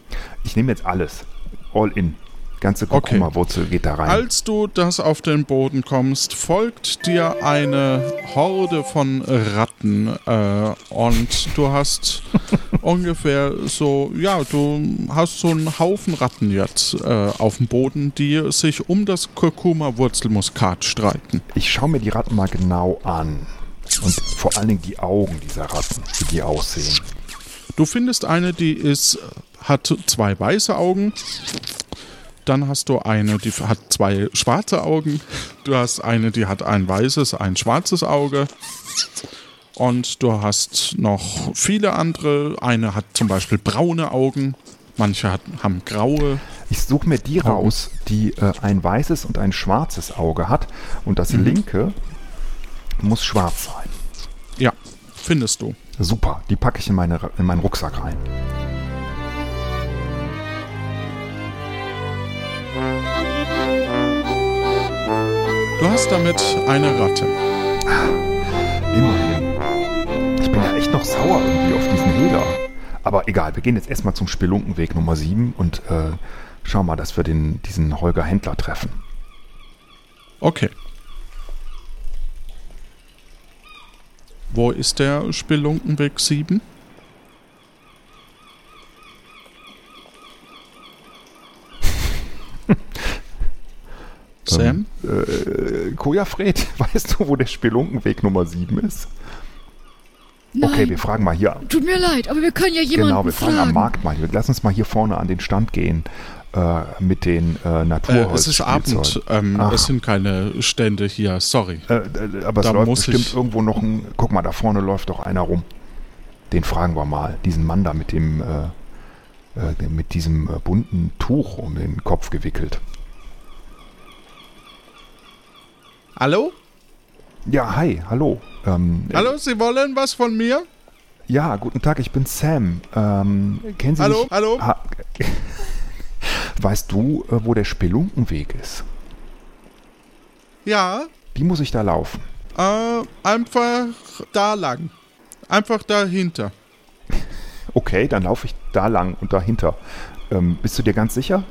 Ich nehme jetzt alles. All in. Ganze Okay. Kurkuma-Wurzel geht da rein. Als du das auf den Boden kommst, folgt dir eine Horde von Ratten äh, und du hast *laughs* ungefähr so, ja, du hast so einen Haufen Ratten jetzt äh, auf dem Boden, die sich um das Kurkuma-Wurzelmuskat streiten. Ich schaue mir die Ratten mal genau an. Und vor allen Dingen die Augen dieser Ratten, wie die aussehen. Du findest eine, die ist, hat zwei weiße Augen. Dann hast du eine, die hat zwei schwarze Augen. Du hast eine, die hat ein weißes, ein schwarzes Auge. Und du hast noch viele andere. Eine hat zum Beispiel braune Augen. Manche hat, haben graue. Ich suche mir die raus, die äh, ein weißes und ein schwarzes Auge hat. Und das linke muss schwarz sein. Ja, findest du. Super, die packe ich in, meine, in meinen Rucksack rein. Du hast damit eine Ratte. Immerhin. Ich bin ja echt noch sauer irgendwie auf diesen Hehler. Aber egal, wir gehen jetzt erstmal zum Spelunkenweg Nummer 7 und äh, schauen mal, dass wir den, diesen Holger Händler treffen. Okay. Wo ist der Spelunkenweg 7? *laughs* Sam? Äh, Kojafred, *laughs* weißt du, wo der Spelunkenweg Nummer 7 ist? Okay, Nein, wir fragen mal hier. tut mir leid, aber wir können ja jemanden Genau, wir fragen am fragen. Markt mal. Lass uns mal hier vorne an den Stand gehen mit den äh, Äh, Naturholz. es ist Abend. Ähm, es sind keine Stände hier. Sorry. Äh, äh, aber es Da läuft muss bestimmt ich- irgendwo noch ein. Guck mal, da vorne läuft doch einer rum. Den fragen wir mal. Diesen Mann da mit dem äh, äh, mit diesem äh, bunten Tuch um den Kopf gewickelt. Hallo? Ja, hi, hallo. Ähm, äh, Hallo, Sie wollen was von mir? Ja, guten Tag, ich bin Sam. Ähm, kennen Sie Hallo, mich? hallo? Ha weißt du, äh, wo der Spelunkenweg ist? Ja, Wie muss ich da laufen? äh, einfach da lang. Einfach dahinter. *laughs* Okay, dann laufe ich da lang und dahinter. Ähm, bist du dir ganz sicher?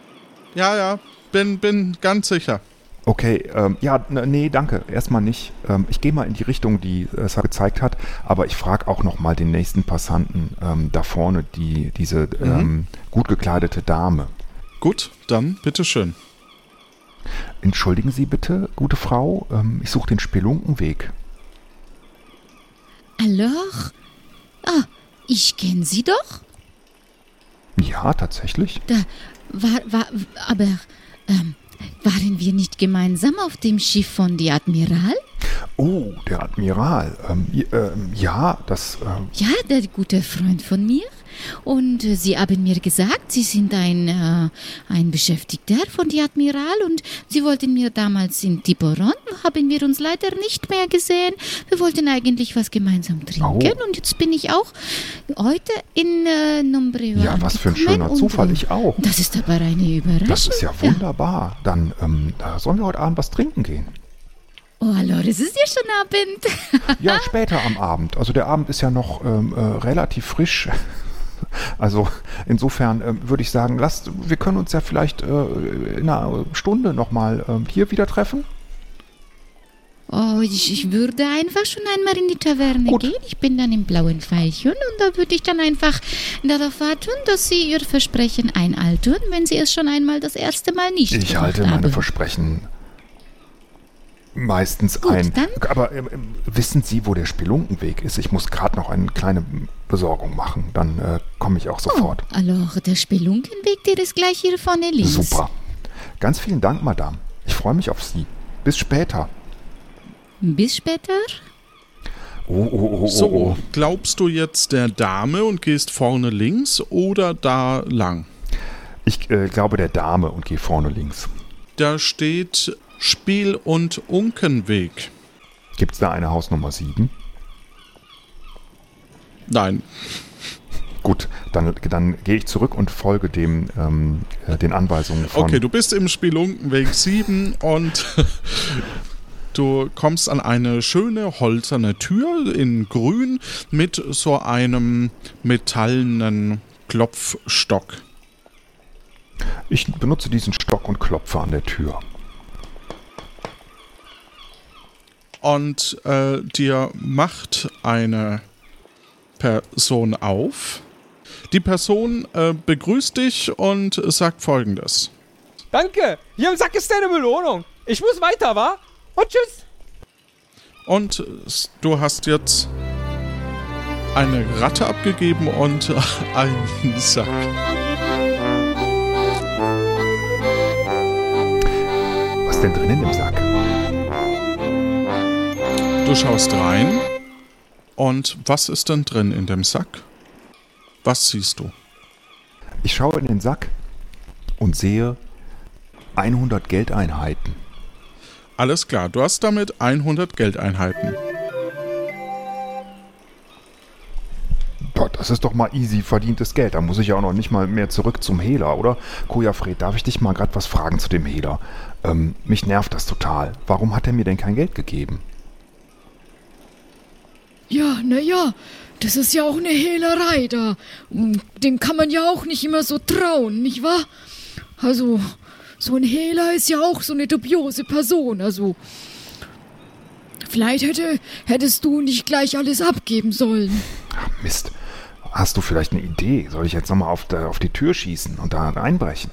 Ja, ja, bin, bin ganz sicher. Okay, ähm, ja, nee, danke. Erstmal nicht. Ähm, ich gehe mal in die Richtung, die es gezeigt hat, aber ich frage auch noch mal den nächsten Passanten ähm, da vorne, die, diese ähm, gut gekleidete Dame. Gut, dann bitteschön. Entschuldigen Sie bitte, gute Frau, ähm, ich suche den Spelunkenweg. Alors? Ah, ich kenne Sie doch. Ja, tatsächlich. Da war, war, aber, ähm, waren wir nicht gemeinsam auf dem Schiff von die Admiral? Oh, der Admiral. Ähm, ähm, ja, das. ähm, Ja, der gute Freund von mir. Und äh, Sie haben mir gesagt, Sie sind ein, äh, ein Beschäftigter von die Admiral und Sie wollten mir damals in Tiburon, haben wir uns leider nicht mehr gesehen. Wir wollten eigentlich was gemeinsam trinken Oh. und jetzt bin ich auch heute in äh, Nombreo ja, was für ein schöner Zufall. äh, Ich auch. Das ist aber eine Überraschung. Das ist ja wunderbar. Dann ähm, da sollen wir heute Abend was trinken gehen. Oh, alors, es ist ja schon Abend. Ja, später am Abend. Also der Abend ist ja noch ähm, äh, relativ frisch. Also insofern ähm, würde ich sagen, lasst, wir können uns ja vielleicht äh, in einer Stunde nochmal ähm, hier wieder treffen. Oh, ich, ich würde einfach schon einmal in die Taverne Gut. gehen. Ich bin dann im blauen Pfeilchen und da würde ich dann einfach darauf warten, dass Sie Ihr Versprechen einhalten, wenn Sie es schon einmal das erste Mal nicht Ich halte meine haben. Versprechen meistens Gut, ein. dann- Aber ähm, wissen Sie, wo der Spelunkenweg ist? Ich muss gerade noch eine kleine Besorgung machen. Dann äh, komme ich auch sofort. Oh, alors, der Spelunkenweg, der ist gleich hier vorne links. Super. Ganz vielen Dank, Madame. Ich freue mich auf Sie. Bis später. Bis später. Oh, oh, oh, oh, So, oh. glaubst du jetzt der Dame und gehst vorne links oder da lang? Ich äh, glaube der Dame und gehe vorne links. Da steht Spiel- und Unkenweg. Gibt es da eine Hausnummer 7? Nein, Gut, dann, dann gehe ich zurück und folge dem, ähm, äh, den Anweisungen von. Okay, du bist im Spelunkenweg 7 und *laughs* du kommst an eine schöne holzerne Tür in grün mit so einem metallenen Klopfstock. ich benutze diesen Stock und klopfe an der Tür. Und äh, dir macht eine Person auf. Die Person äh, begrüßt dich und sagt folgendes. Danke. Hier im Sack ist deine Belohnung. Ich muss weiter, wa? Und tschüss. Und s- du hast jetzt eine Ratte abgegeben und *laughs* einen Sack. Was ist denn drinnen im Sack? Du schaust rein. Und was ist denn drin in dem Sack? Was siehst du? Ich schaue in den Sack und sehe 100 Geldeinheiten. Alles klar, du hast damit 100 Geldeinheiten. das ist doch mal easy verdientes Geld. Da muss ich ja auch noch nicht mal mehr zurück zum Hehler, oder? Kojafred, darf ich dich mal gerade was fragen zu dem Hehler? Ähm, mich nervt das total. Warum hat er mir denn kein Geld gegeben? Ja, na ja, das ist ja auch eine Hehlerei da. Dem kann man ja auch nicht immer so trauen, nicht wahr? Also, so ein Hehler ist ja auch so eine dubiose Person, also. Vielleicht hätte, hättest du nicht gleich alles abgeben sollen. Mist. Hast du vielleicht eine Idee? Soll ich jetzt nochmal auf, auf die Tür schießen und da einbrechen?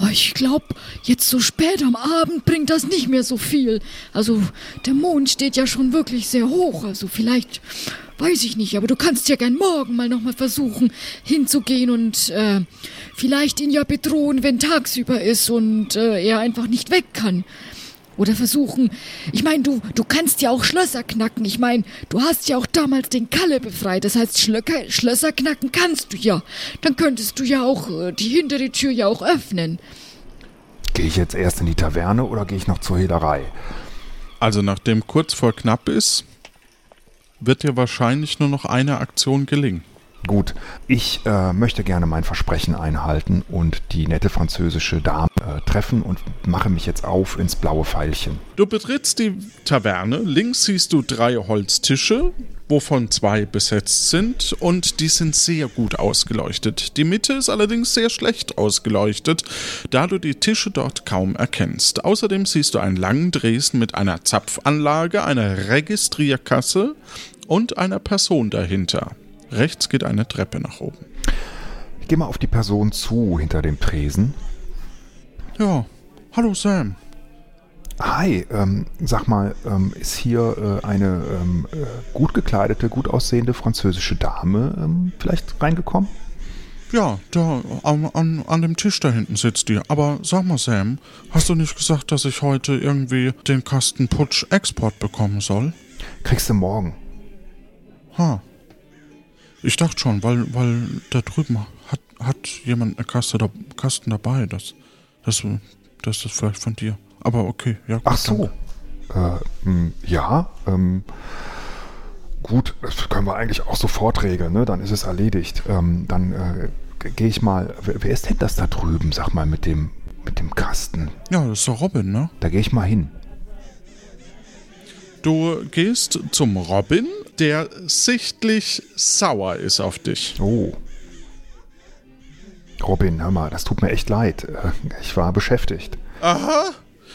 Oh, Ich glaube, jetzt so spät am Abend bringt das nicht mehr so viel. Also, der Mond steht ja schon wirklich sehr hoch. Also, vielleicht, weiß ich nicht, aber du kannst ja gern morgen mal nochmal versuchen, hinzugehen und äh, vielleicht ihn ja bedrohen, wenn tagsüber ist und äh, er einfach nicht weg kann. Oder versuchen, ich meine, du, du kannst ja auch Schlösser knacken. Ich meine, du hast ja auch damals den Kalle befreit. Das heißt, Schlöcker, Schlösser knacken kannst du ja. Dann könntest du ja auch äh, die hintere Tür ja auch öffnen. Gehe ich jetzt erst in die Taverne oder gehe ich noch zur Hehlerei? Also nachdem kurz vor knapp ist, wird dir wahrscheinlich nur noch eine Aktion gelingen. Gut, ich äh, möchte gerne mein Versprechen einhalten und die nette französische Dame äh, treffen und mache mich jetzt auf ins blaue Pfeilchen. Du betrittst die Taverne, links siehst du drei Holztische, wovon zwei besetzt sind und die sind sehr gut ausgeleuchtet. Die Mitte ist allerdings sehr schlecht ausgeleuchtet, da du die Tische dort kaum erkennst. Außerdem siehst du einen langen Dresen mit einer Zapfanlage, einer Registrierkasse und einer Person dahinter. Rechts geht eine Treppe nach oben. Ich gehe mal auf die Person zu hinter dem Tresen. Ja, hallo Sam. Hi, ähm, sag mal, ähm, ist hier äh, eine ähm, äh, gut gekleidete, gut aussehende französische Dame ähm, vielleicht reingekommen? Ja, da an, an, an dem Tisch da hinten sitzt die. Aber sag mal, Sam, hast du nicht gesagt, dass ich heute irgendwie den Kasten Putsch Export bekommen soll? Kriegst du morgen. Ha. Ich dachte schon, weil, weil da drüben hat, hat jemand eine Kaste da, Kasten dabei. Das, das, das ist vielleicht von dir. Aber okay, ja gut. Ach so. Äh, mh, ja, ähm, gut, das können wir eigentlich auch sofort regeln, ne? Dann ist es erledigt. Ähm, dann äh, gehe ich mal. Wer, wer ist denn das da drüben, sag mal, mit dem, mit dem Kasten? Ja, das ist doch Robin, ne? Da gehe ich mal hin. Du gehst zum Robin, der sichtlich sauer ist auf dich. Oh. Robin, hör mal, das tut mir echt leid. Äh, Ich war beschäftigt. Aha.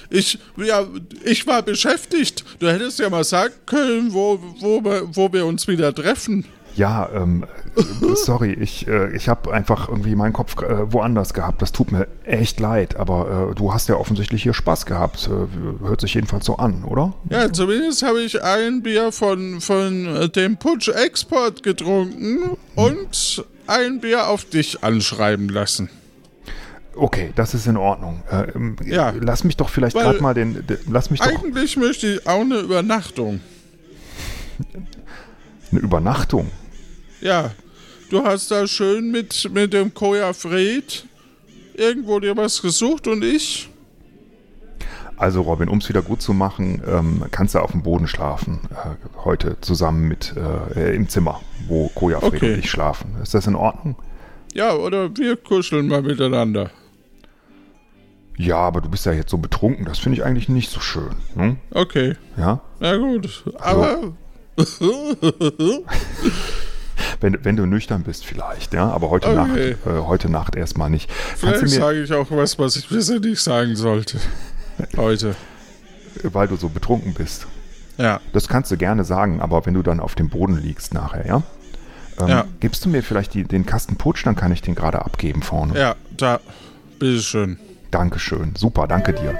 Ich, ja, ich war beschäftigt. Du hättest ja mal sagen können, wo, wo, wo wir uns wieder treffen. Ja, ähm, äh, sorry, ich, äh, ich habe einfach irgendwie meinen Kopf äh, woanders gehabt. Das tut mir echt leid, aber äh, du hast ja offensichtlich hier Spaß gehabt. Äh, hört sich jedenfalls so an, oder? Ja, zumindest habe ich ein Bier von, von äh, dem Putsch Export getrunken und ein Bier auf dich anschreiben lassen. Okay, das ist in Ordnung. Äh, ähm, Ja. Lass mich doch vielleicht gerade mal den. Lass mich doch Eigentlich möchte ich auch eine Übernachtung. eine Übernachtung. Ja, du hast da schön mit, mit dem Koja Fred irgendwo dir was gesucht und ich. Also Robin, um es wieder gut zu machen, ähm, kannst du auf dem Boden schlafen. Äh, heute zusammen mit äh, im Zimmer, wo Koja Fred Okay. und ich schlafen. Ist das in Ordnung? Ja, oder wir kuscheln mal miteinander. Ja, aber du bist ja jetzt so betrunken. Das finde ich eigentlich nicht so schön. Hm? Okay, Ja? na gut. Aber *laughs* *laughs* Wenn, wenn du nüchtern bist vielleicht, ja. Aber heute Okay. Nacht, äh, heute Nacht erstmal nicht. Vielleicht sage ich auch was, was ich bisher nicht sagen sollte. *laughs* Heute. weil du so betrunken bist. Ja, Das kannst du gerne sagen, aber wenn du dann auf dem Boden liegst nachher, ja? Ähm, Ja. Gibst du mir vielleicht die, den Kasten Putsch, dann kann ich den gerade abgeben vorne. ja, da. Bitteschön. Dankeschön. Super, danke dir.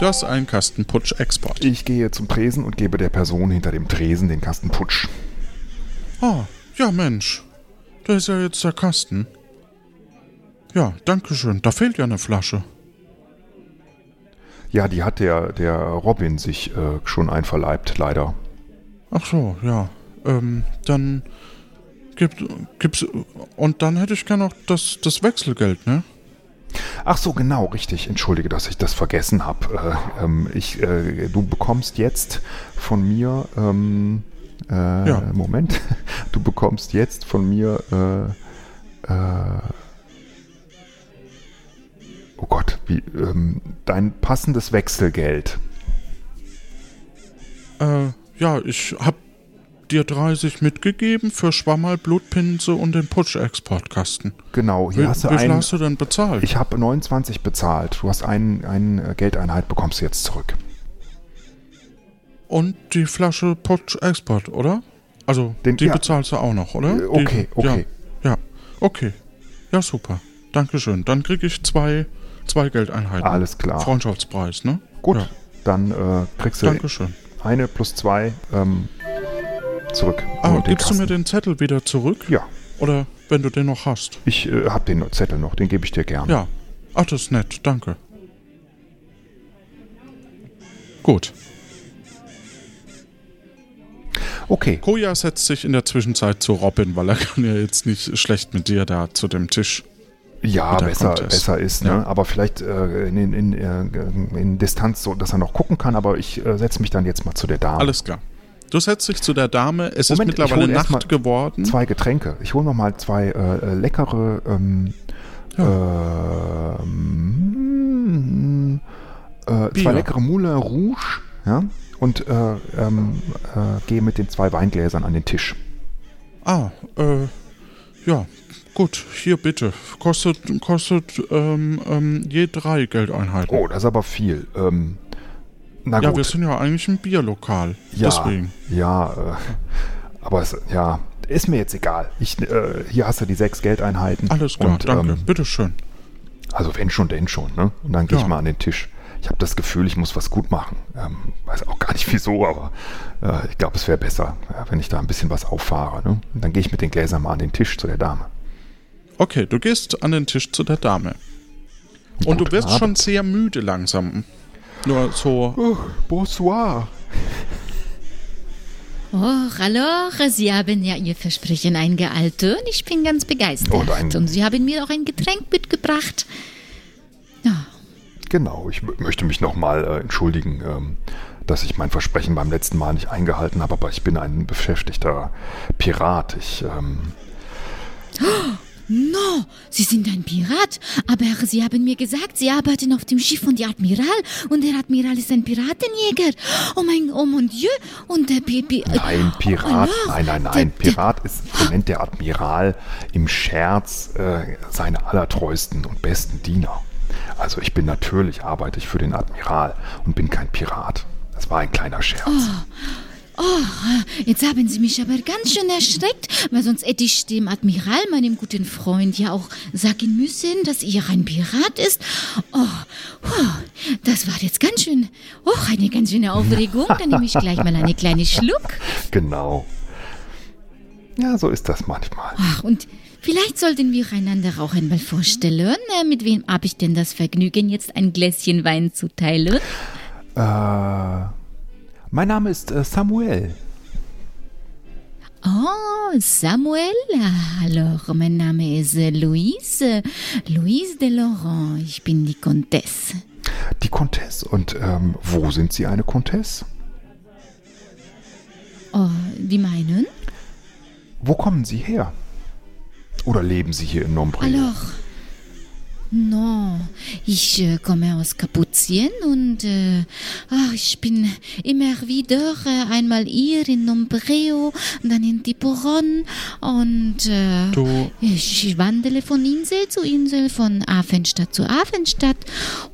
Du hast einen Kasten Putsch Export. Ich gehe zum Tresen und gebe der Person hinter dem Tresen den Kasten Putsch. Ah, ja Mensch. Da ist ja jetzt der Kasten. Ja, danke schön. Da fehlt ja eine Flasche. Ja, die hat der, der Robin sich äh, schon einverleibt, leider. Ach so, ja. Ähm, dann gibt, gibt's. Und dann hätte ich gerne noch das, das Wechselgeld, ne? Ach so, genau, richtig. Entschuldige, dass ich das vergessen habe. Äh, ähm, ich, äh, du bekommst jetzt von mir ähm, Äh, Ja. Moment. Du bekommst jetzt von mir. Äh, äh, oh Gott, wie, ähm, dein passendes Wechselgeld. Äh, ja, ich hab dir 30 mitgegeben für Schwammerl, Blutpinse und den Putsch-Exportkasten. Genau, Wie, hier hast du wie viel einen. hast du denn bezahlt? Ich habe 29 bezahlt. Du hast einen, eine Geldeinheit, bekommst du jetzt zurück. und die Flasche Putsch-Export, oder? Also, Den- die ja. bezahlst du auch noch, oder? Äh, okay, die, okay. Ja, ja, okay. Ja, super. Dankeschön. Dann krieg ich zwei, zwei Geldeinheiten. Alles klar. Freundschaftspreis, ne? Gut, Ja, dann äh, kriegst du Dankeschön. eine plus zwei ähm, zurück. Ah, Und den gibst du mir Kasten. den Zettel wieder zurück? Ja, Oder wenn du den noch hast? ich äh, habe den Zettel noch, den gebe ich dir gerne. Ja. Ach, das ist nett. Danke. Gut. Okay, Koja setzt sich in der Zwischenzeit zu Robin, weil er *laughs* kann ja jetzt nicht schlecht mit dir da zu dem Tisch. ja, besser, besser ist, ne? Ja. aber vielleicht äh, in, in, in, äh, in Distanz, so dass er noch gucken kann, aber ich äh, setze mich dann jetzt mal zu der Dame. Alles klar. Du setzt dich zu der Dame. Es Moment, ist mittlerweile Nacht geworden. Zwei Getränke. Ich hole noch mal zwei äh, äh, leckere ähm, ähm, äh, zwei leckere Moulin Rouge, ja, und äh, ähm, äh, gehe mit den zwei Weingläsern an den Tisch. Ah, äh, ja, gut, hier bitte. Kostet, kostet ähm, ähm, je drei Geldeinheiten. Oh, das ist aber viel. Ähm, na ja, gut. wir sind ja eigentlich ein Bierlokal. ja, Deswegen. ja, äh, aber es, ja, ist mir jetzt egal. Ich, äh, hier hast du die sechs Geldeinheiten. Alles klar, und, danke. Ähm, Bitteschön. Also wenn schon, denn schon, ne? Und dann gehe Ja. ich mal an den Tisch. Ich habe das Gefühl, ich muss was gut machen. Ähm, weiß auch gar nicht *laughs* wieso, aber äh, ich glaube, es wäre besser, ja, wenn ich da ein bisschen was auffahre. Ne? Und dann gehe ich mit den Gläsern mal an den Tisch zu der Dame. Okay, du gehst an den Tisch zu der Dame. Und du Guten wirst Abend. schon sehr müde langsam. Nur so. Oh, bonsoir. Oh, hallo, Sie haben ja Ihr Versprechen eingehalten. Ich bin ganz begeistert. Und ein- Und Sie haben mir auch ein Getränk mitgebracht. Genau, ich möchte mich nochmal äh, entschuldigen, ähm, dass ich mein Versprechen beim letzten Mal nicht eingehalten habe, aber ich bin ein beschäftigter Pirat. Ich, ähm, *gasps* No, Sie sind ein Pirat, aber Sie haben mir gesagt, Sie arbeiten auf dem Schiff von der Admiral und der Admiral ist ein Piratenjäger. Oh mein, oh mon Dieu, und der Pi Pi Nein, Pirat, Oh, nein, nein, der- nein. der- Pirat ist, so nennt der Admiral im Scherz äh, seine allertreuesten und besten Diener. Also ich bin natürlich, arbeite ich für den Admiral und bin kein Pirat. Das war ein kleiner Scherz. Jetzt haben Sie mich aber ganz schön erschreckt, weil sonst hätte ich dem Admiral, meinem guten Freund, ja auch sagen müssen, dass er ein Pirat ist. Oh, das war jetzt ganz schön, oh, eine ganz schöne Aufregung. Dann nehme ich gleich mal eine kleine Schluck. *laughs* Genau. Ja, so ist das manchmal. Ach, und vielleicht sollten wir einander auch einmal vorstellen. Äh, Mit wem habe ich denn das Vergnügen, jetzt ein Gläschen Wein zu teilen? Äh, mein Name ist äh, Samuel. Oh, Samuel. Alors, mein Name ist äh, Louise. Louise de Laurent. Ich bin die Comtesse. Die Comtesse. Und ähm, wo sind Sie eine Comtesse? Oh, wie meinen? Wo kommen Sie her? Oder leben Sie hier in Nombre? Alors, no, ich äh, komme aus Kapuzien und äh, ach, ich bin immer wieder äh, einmal hier in Nombreo, dann in Tiburon und äh, Du, ich wandele von Insel zu Insel, von Hafenstadt zu Hafenstadt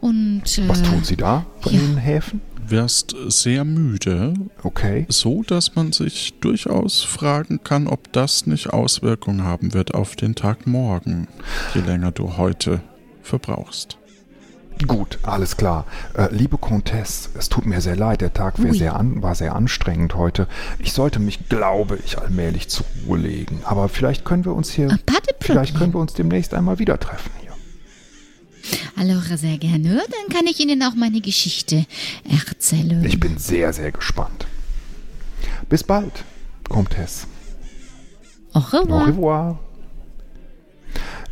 und äh, Was tun Sie da von ja. den Häfen? Wirst sehr müde, Okay. so dass man sich durchaus fragen kann, ob das nicht Auswirkungen haben wird auf den Tag morgen, je länger du heute verbrauchst. Gut, alles klar. Äh, liebe Comtesse, es tut mir sehr leid, der Tag sehr an, war sehr anstrengend heute. Ich sollte mich, glaube ich, allmählich zur Ruhe legen. Aber vielleicht können wir uns hier, de vielleicht können wir uns demnächst einmal wieder treffen Alors, sehr gerne, dann kann ich Ihnen auch meine Geschichte erzählen. Ich bin sehr, sehr gespannt. Bis bald, Comtesse. Au Au revoir. revoir.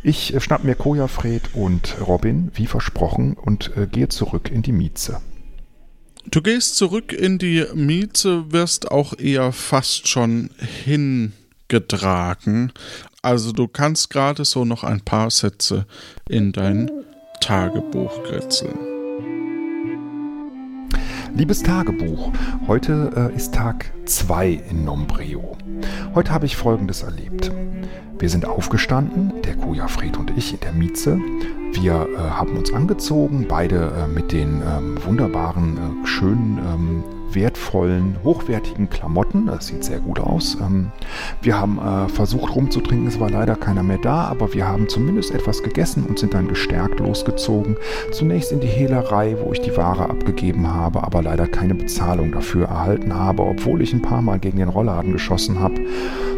Ich äh, schnapp mir Kojafred und Robin, wie versprochen, und äh, gehe zurück in die Mieze. Du gehst zurück in die Miete, wirst auch eher fast schon hingetragen. Also du kannst gerade so noch ein paar Sätze in dein Tagebuch kritzeln. Liebes Tagebuch, heute äh, ist Tag 2 in Nombreo. Heute habe ich Folgendes erlebt. Wir sind aufgestanden, der Kojafred und ich in der Mieze. Wir äh, haben uns angezogen, beide äh, mit den ähm, wunderbaren, äh, schönen ähm, wertvollen, hochwertigen Klamotten. Das sieht sehr gut aus. Ähm, wir haben äh, versucht rumzutrinken, es war leider keiner mehr da, aber wir haben zumindest etwas gegessen und sind dann gestärkt losgezogen. Zunächst in die Hehlerei, wo ich die Ware abgegeben habe, aber leider keine Bezahlung dafür erhalten habe, obwohl ich ein paar Mal gegen den Rollladen geschossen habe.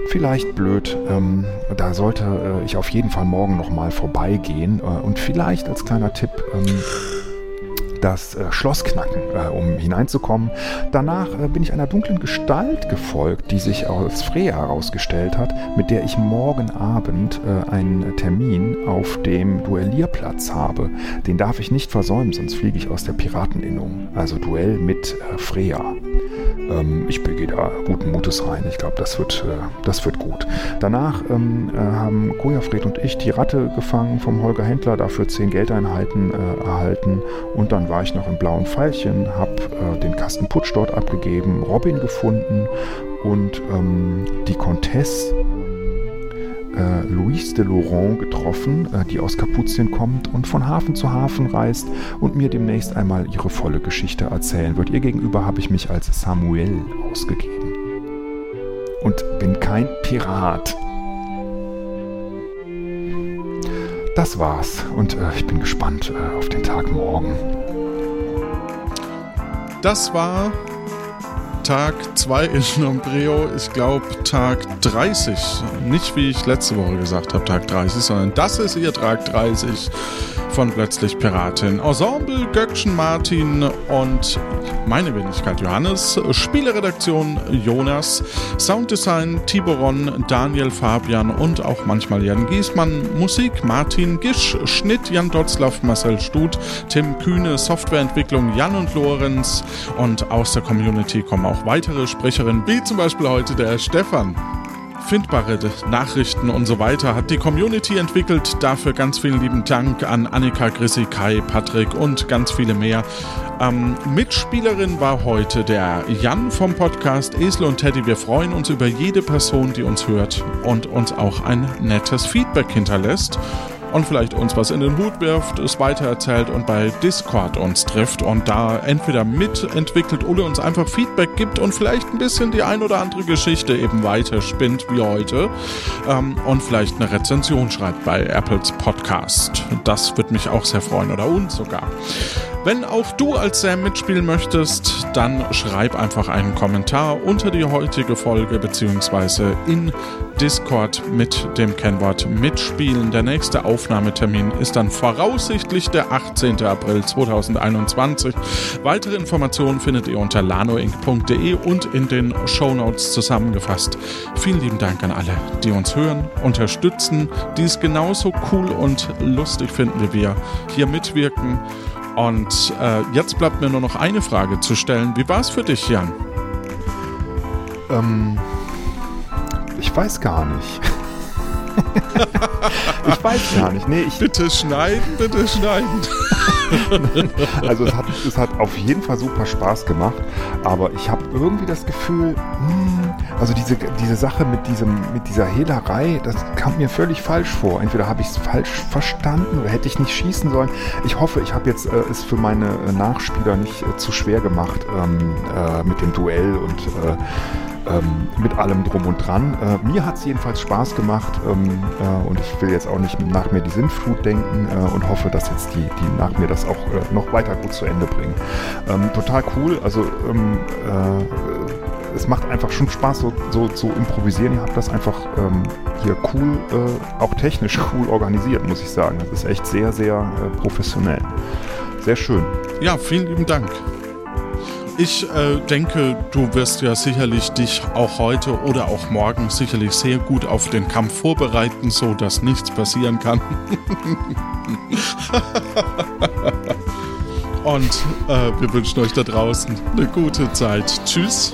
Vielleicht blöd, ähm, da sollte äh, ich auf jeden Fall morgen nochmal vorbeigehen äh, und vielleicht als kleiner Tipp. Ähm, das äh, Schloss knacken, äh, um hineinzukommen. Danach äh, bin ich einer dunklen Gestalt gefolgt, die sich als Freya herausgestellt hat, mit der ich morgen Abend äh, einen Termin auf dem Duellierplatz habe. Den darf ich nicht versäumen, sonst fliege ich aus der Pirateninnung. Also Duell mit äh, Freya. Ähm, ich gehe da guten Mutes rein. Ich glaube, das, wird, äh, das wird gut. Danach ähm, haben Kojafred und ich die Ratte gefangen vom Holger Händler, dafür zehn Geldeinheiten erhalten und dann war ich noch im blauen Pfeilchen, habe äh, den Kasten Putsch dort abgegeben, Robin gefunden und ähm, die Comtesse äh, Louise de Laurent getroffen, äh, die aus Kapuzien kommt und von Hafen zu Hafen reist und mir demnächst einmal ihre volle Geschichte erzählen wird. Ihr gegenüber habe ich mich als Samuel ausgegeben. Und bin kein Pirat. Das war's und äh, ich bin gespannt äh, auf den Tag morgen. Das war Tag 2 in Nombreo, ich glaube Tag 30. Nicht wie ich letzte Woche gesagt habe, Tag 30, sondern das ist ihr Tag 30 von Plötzlich Piratin. Ensemble Göckchen Martin und meine Wenigkeit Johannes, Spieleredaktion Jonas, Sounddesign Tiboron, Daniel Fabian und auch manchmal Jan Giesmann, Musik Martin Gisch, Schnitt Jan Dotzlaff, Marcel Stut, Tim Kühne, Softwareentwicklung Jan und Lorenz. Und aus der Community kommen auch weitere Sprecherinnen, wie zum Beispiel heute der Stefan findbare Nachrichten und so weiter hat die Community entwickelt. Dafür ganz vielen lieben Dank an Annika, Grissi, Kai, Patrick und ganz viele mehr. Ähm, Mitspielerin war heute der Jan vom Podcast Esel und Teddy. Wir freuen uns über jede Person, die uns hört und uns auch ein nettes Feedback hinterlässt und vielleicht uns was in den Hut wirft, es weitererzählt und bei Discord uns trifft und da entweder mitentwickelt oder uns einfach Feedback gibt und vielleicht ein bisschen die ein oder andere Geschichte eben weiterspinnt wie heute ähm, und vielleicht eine Rezension schreibt bei Apples Podcast. Das würde mich auch sehr freuen oder uns sogar. Wenn auch du als Sam mitspielen möchtest, dann schreib einfach einen Kommentar unter die heutige Folge beziehungsweise in Discord mit dem Kennwort mitspielen. Der nächste Aufnahmetermin ist dann voraussichtlich der 18. April 2021. Weitere Informationen findet ihr unter lanoinc.de und in den Shownotes zusammengefasst. Vielen lieben Dank an alle, die uns hören, unterstützen, die es genauso cool und lustig finden wie wir, hier mitwirken und äh, jetzt bleibt mir nur noch eine Frage zu stellen. Wie war es für dich, Jan? Ähm, ich weiß gar nicht. Ich weiß gar nicht. Nee, ich bitte schneiden, bitte schneiden. *laughs* also es hat, es hat auf jeden Fall super Spaß gemacht, aber ich habe irgendwie das Gefühl, hm, also diese, diese Sache mit, diesem, mit dieser Hehlerei, das kam mir völlig falsch vor. Entweder habe ich es falsch verstanden oder hätte ich nicht schießen sollen. Ich hoffe, ich habe jetzt äh, es für meine äh, Nachspieler nicht äh, zu schwer gemacht ähm, äh, mit dem Duell und äh, ähm, mit allem drum und dran. Äh, mir hat es jedenfalls Spaß gemacht ähm, äh, und ich will jetzt auch nicht nach mir die Sintflut denken äh, und hoffe, dass jetzt die, die nach mir das auch äh, noch weiter gut zu Ende bringen. Ähm, total cool, also ähm, äh, es macht einfach schon Spaß, so, so zu improvisieren. Ihr habt das einfach ähm, hier cool, äh, auch technisch *laughs* cool organisiert, muss ich sagen. Das ist echt sehr, sehr professionell. Sehr schön. Ja, vielen lieben Dank. Ich äh, denke, du wirst ja sicherlich dich auch heute oder auch morgen sicherlich sehr gut auf den Kampf vorbereiten, so dass nichts passieren kann. *laughs* Und äh, wir wünschen euch da draußen eine gute Zeit. Tschüss.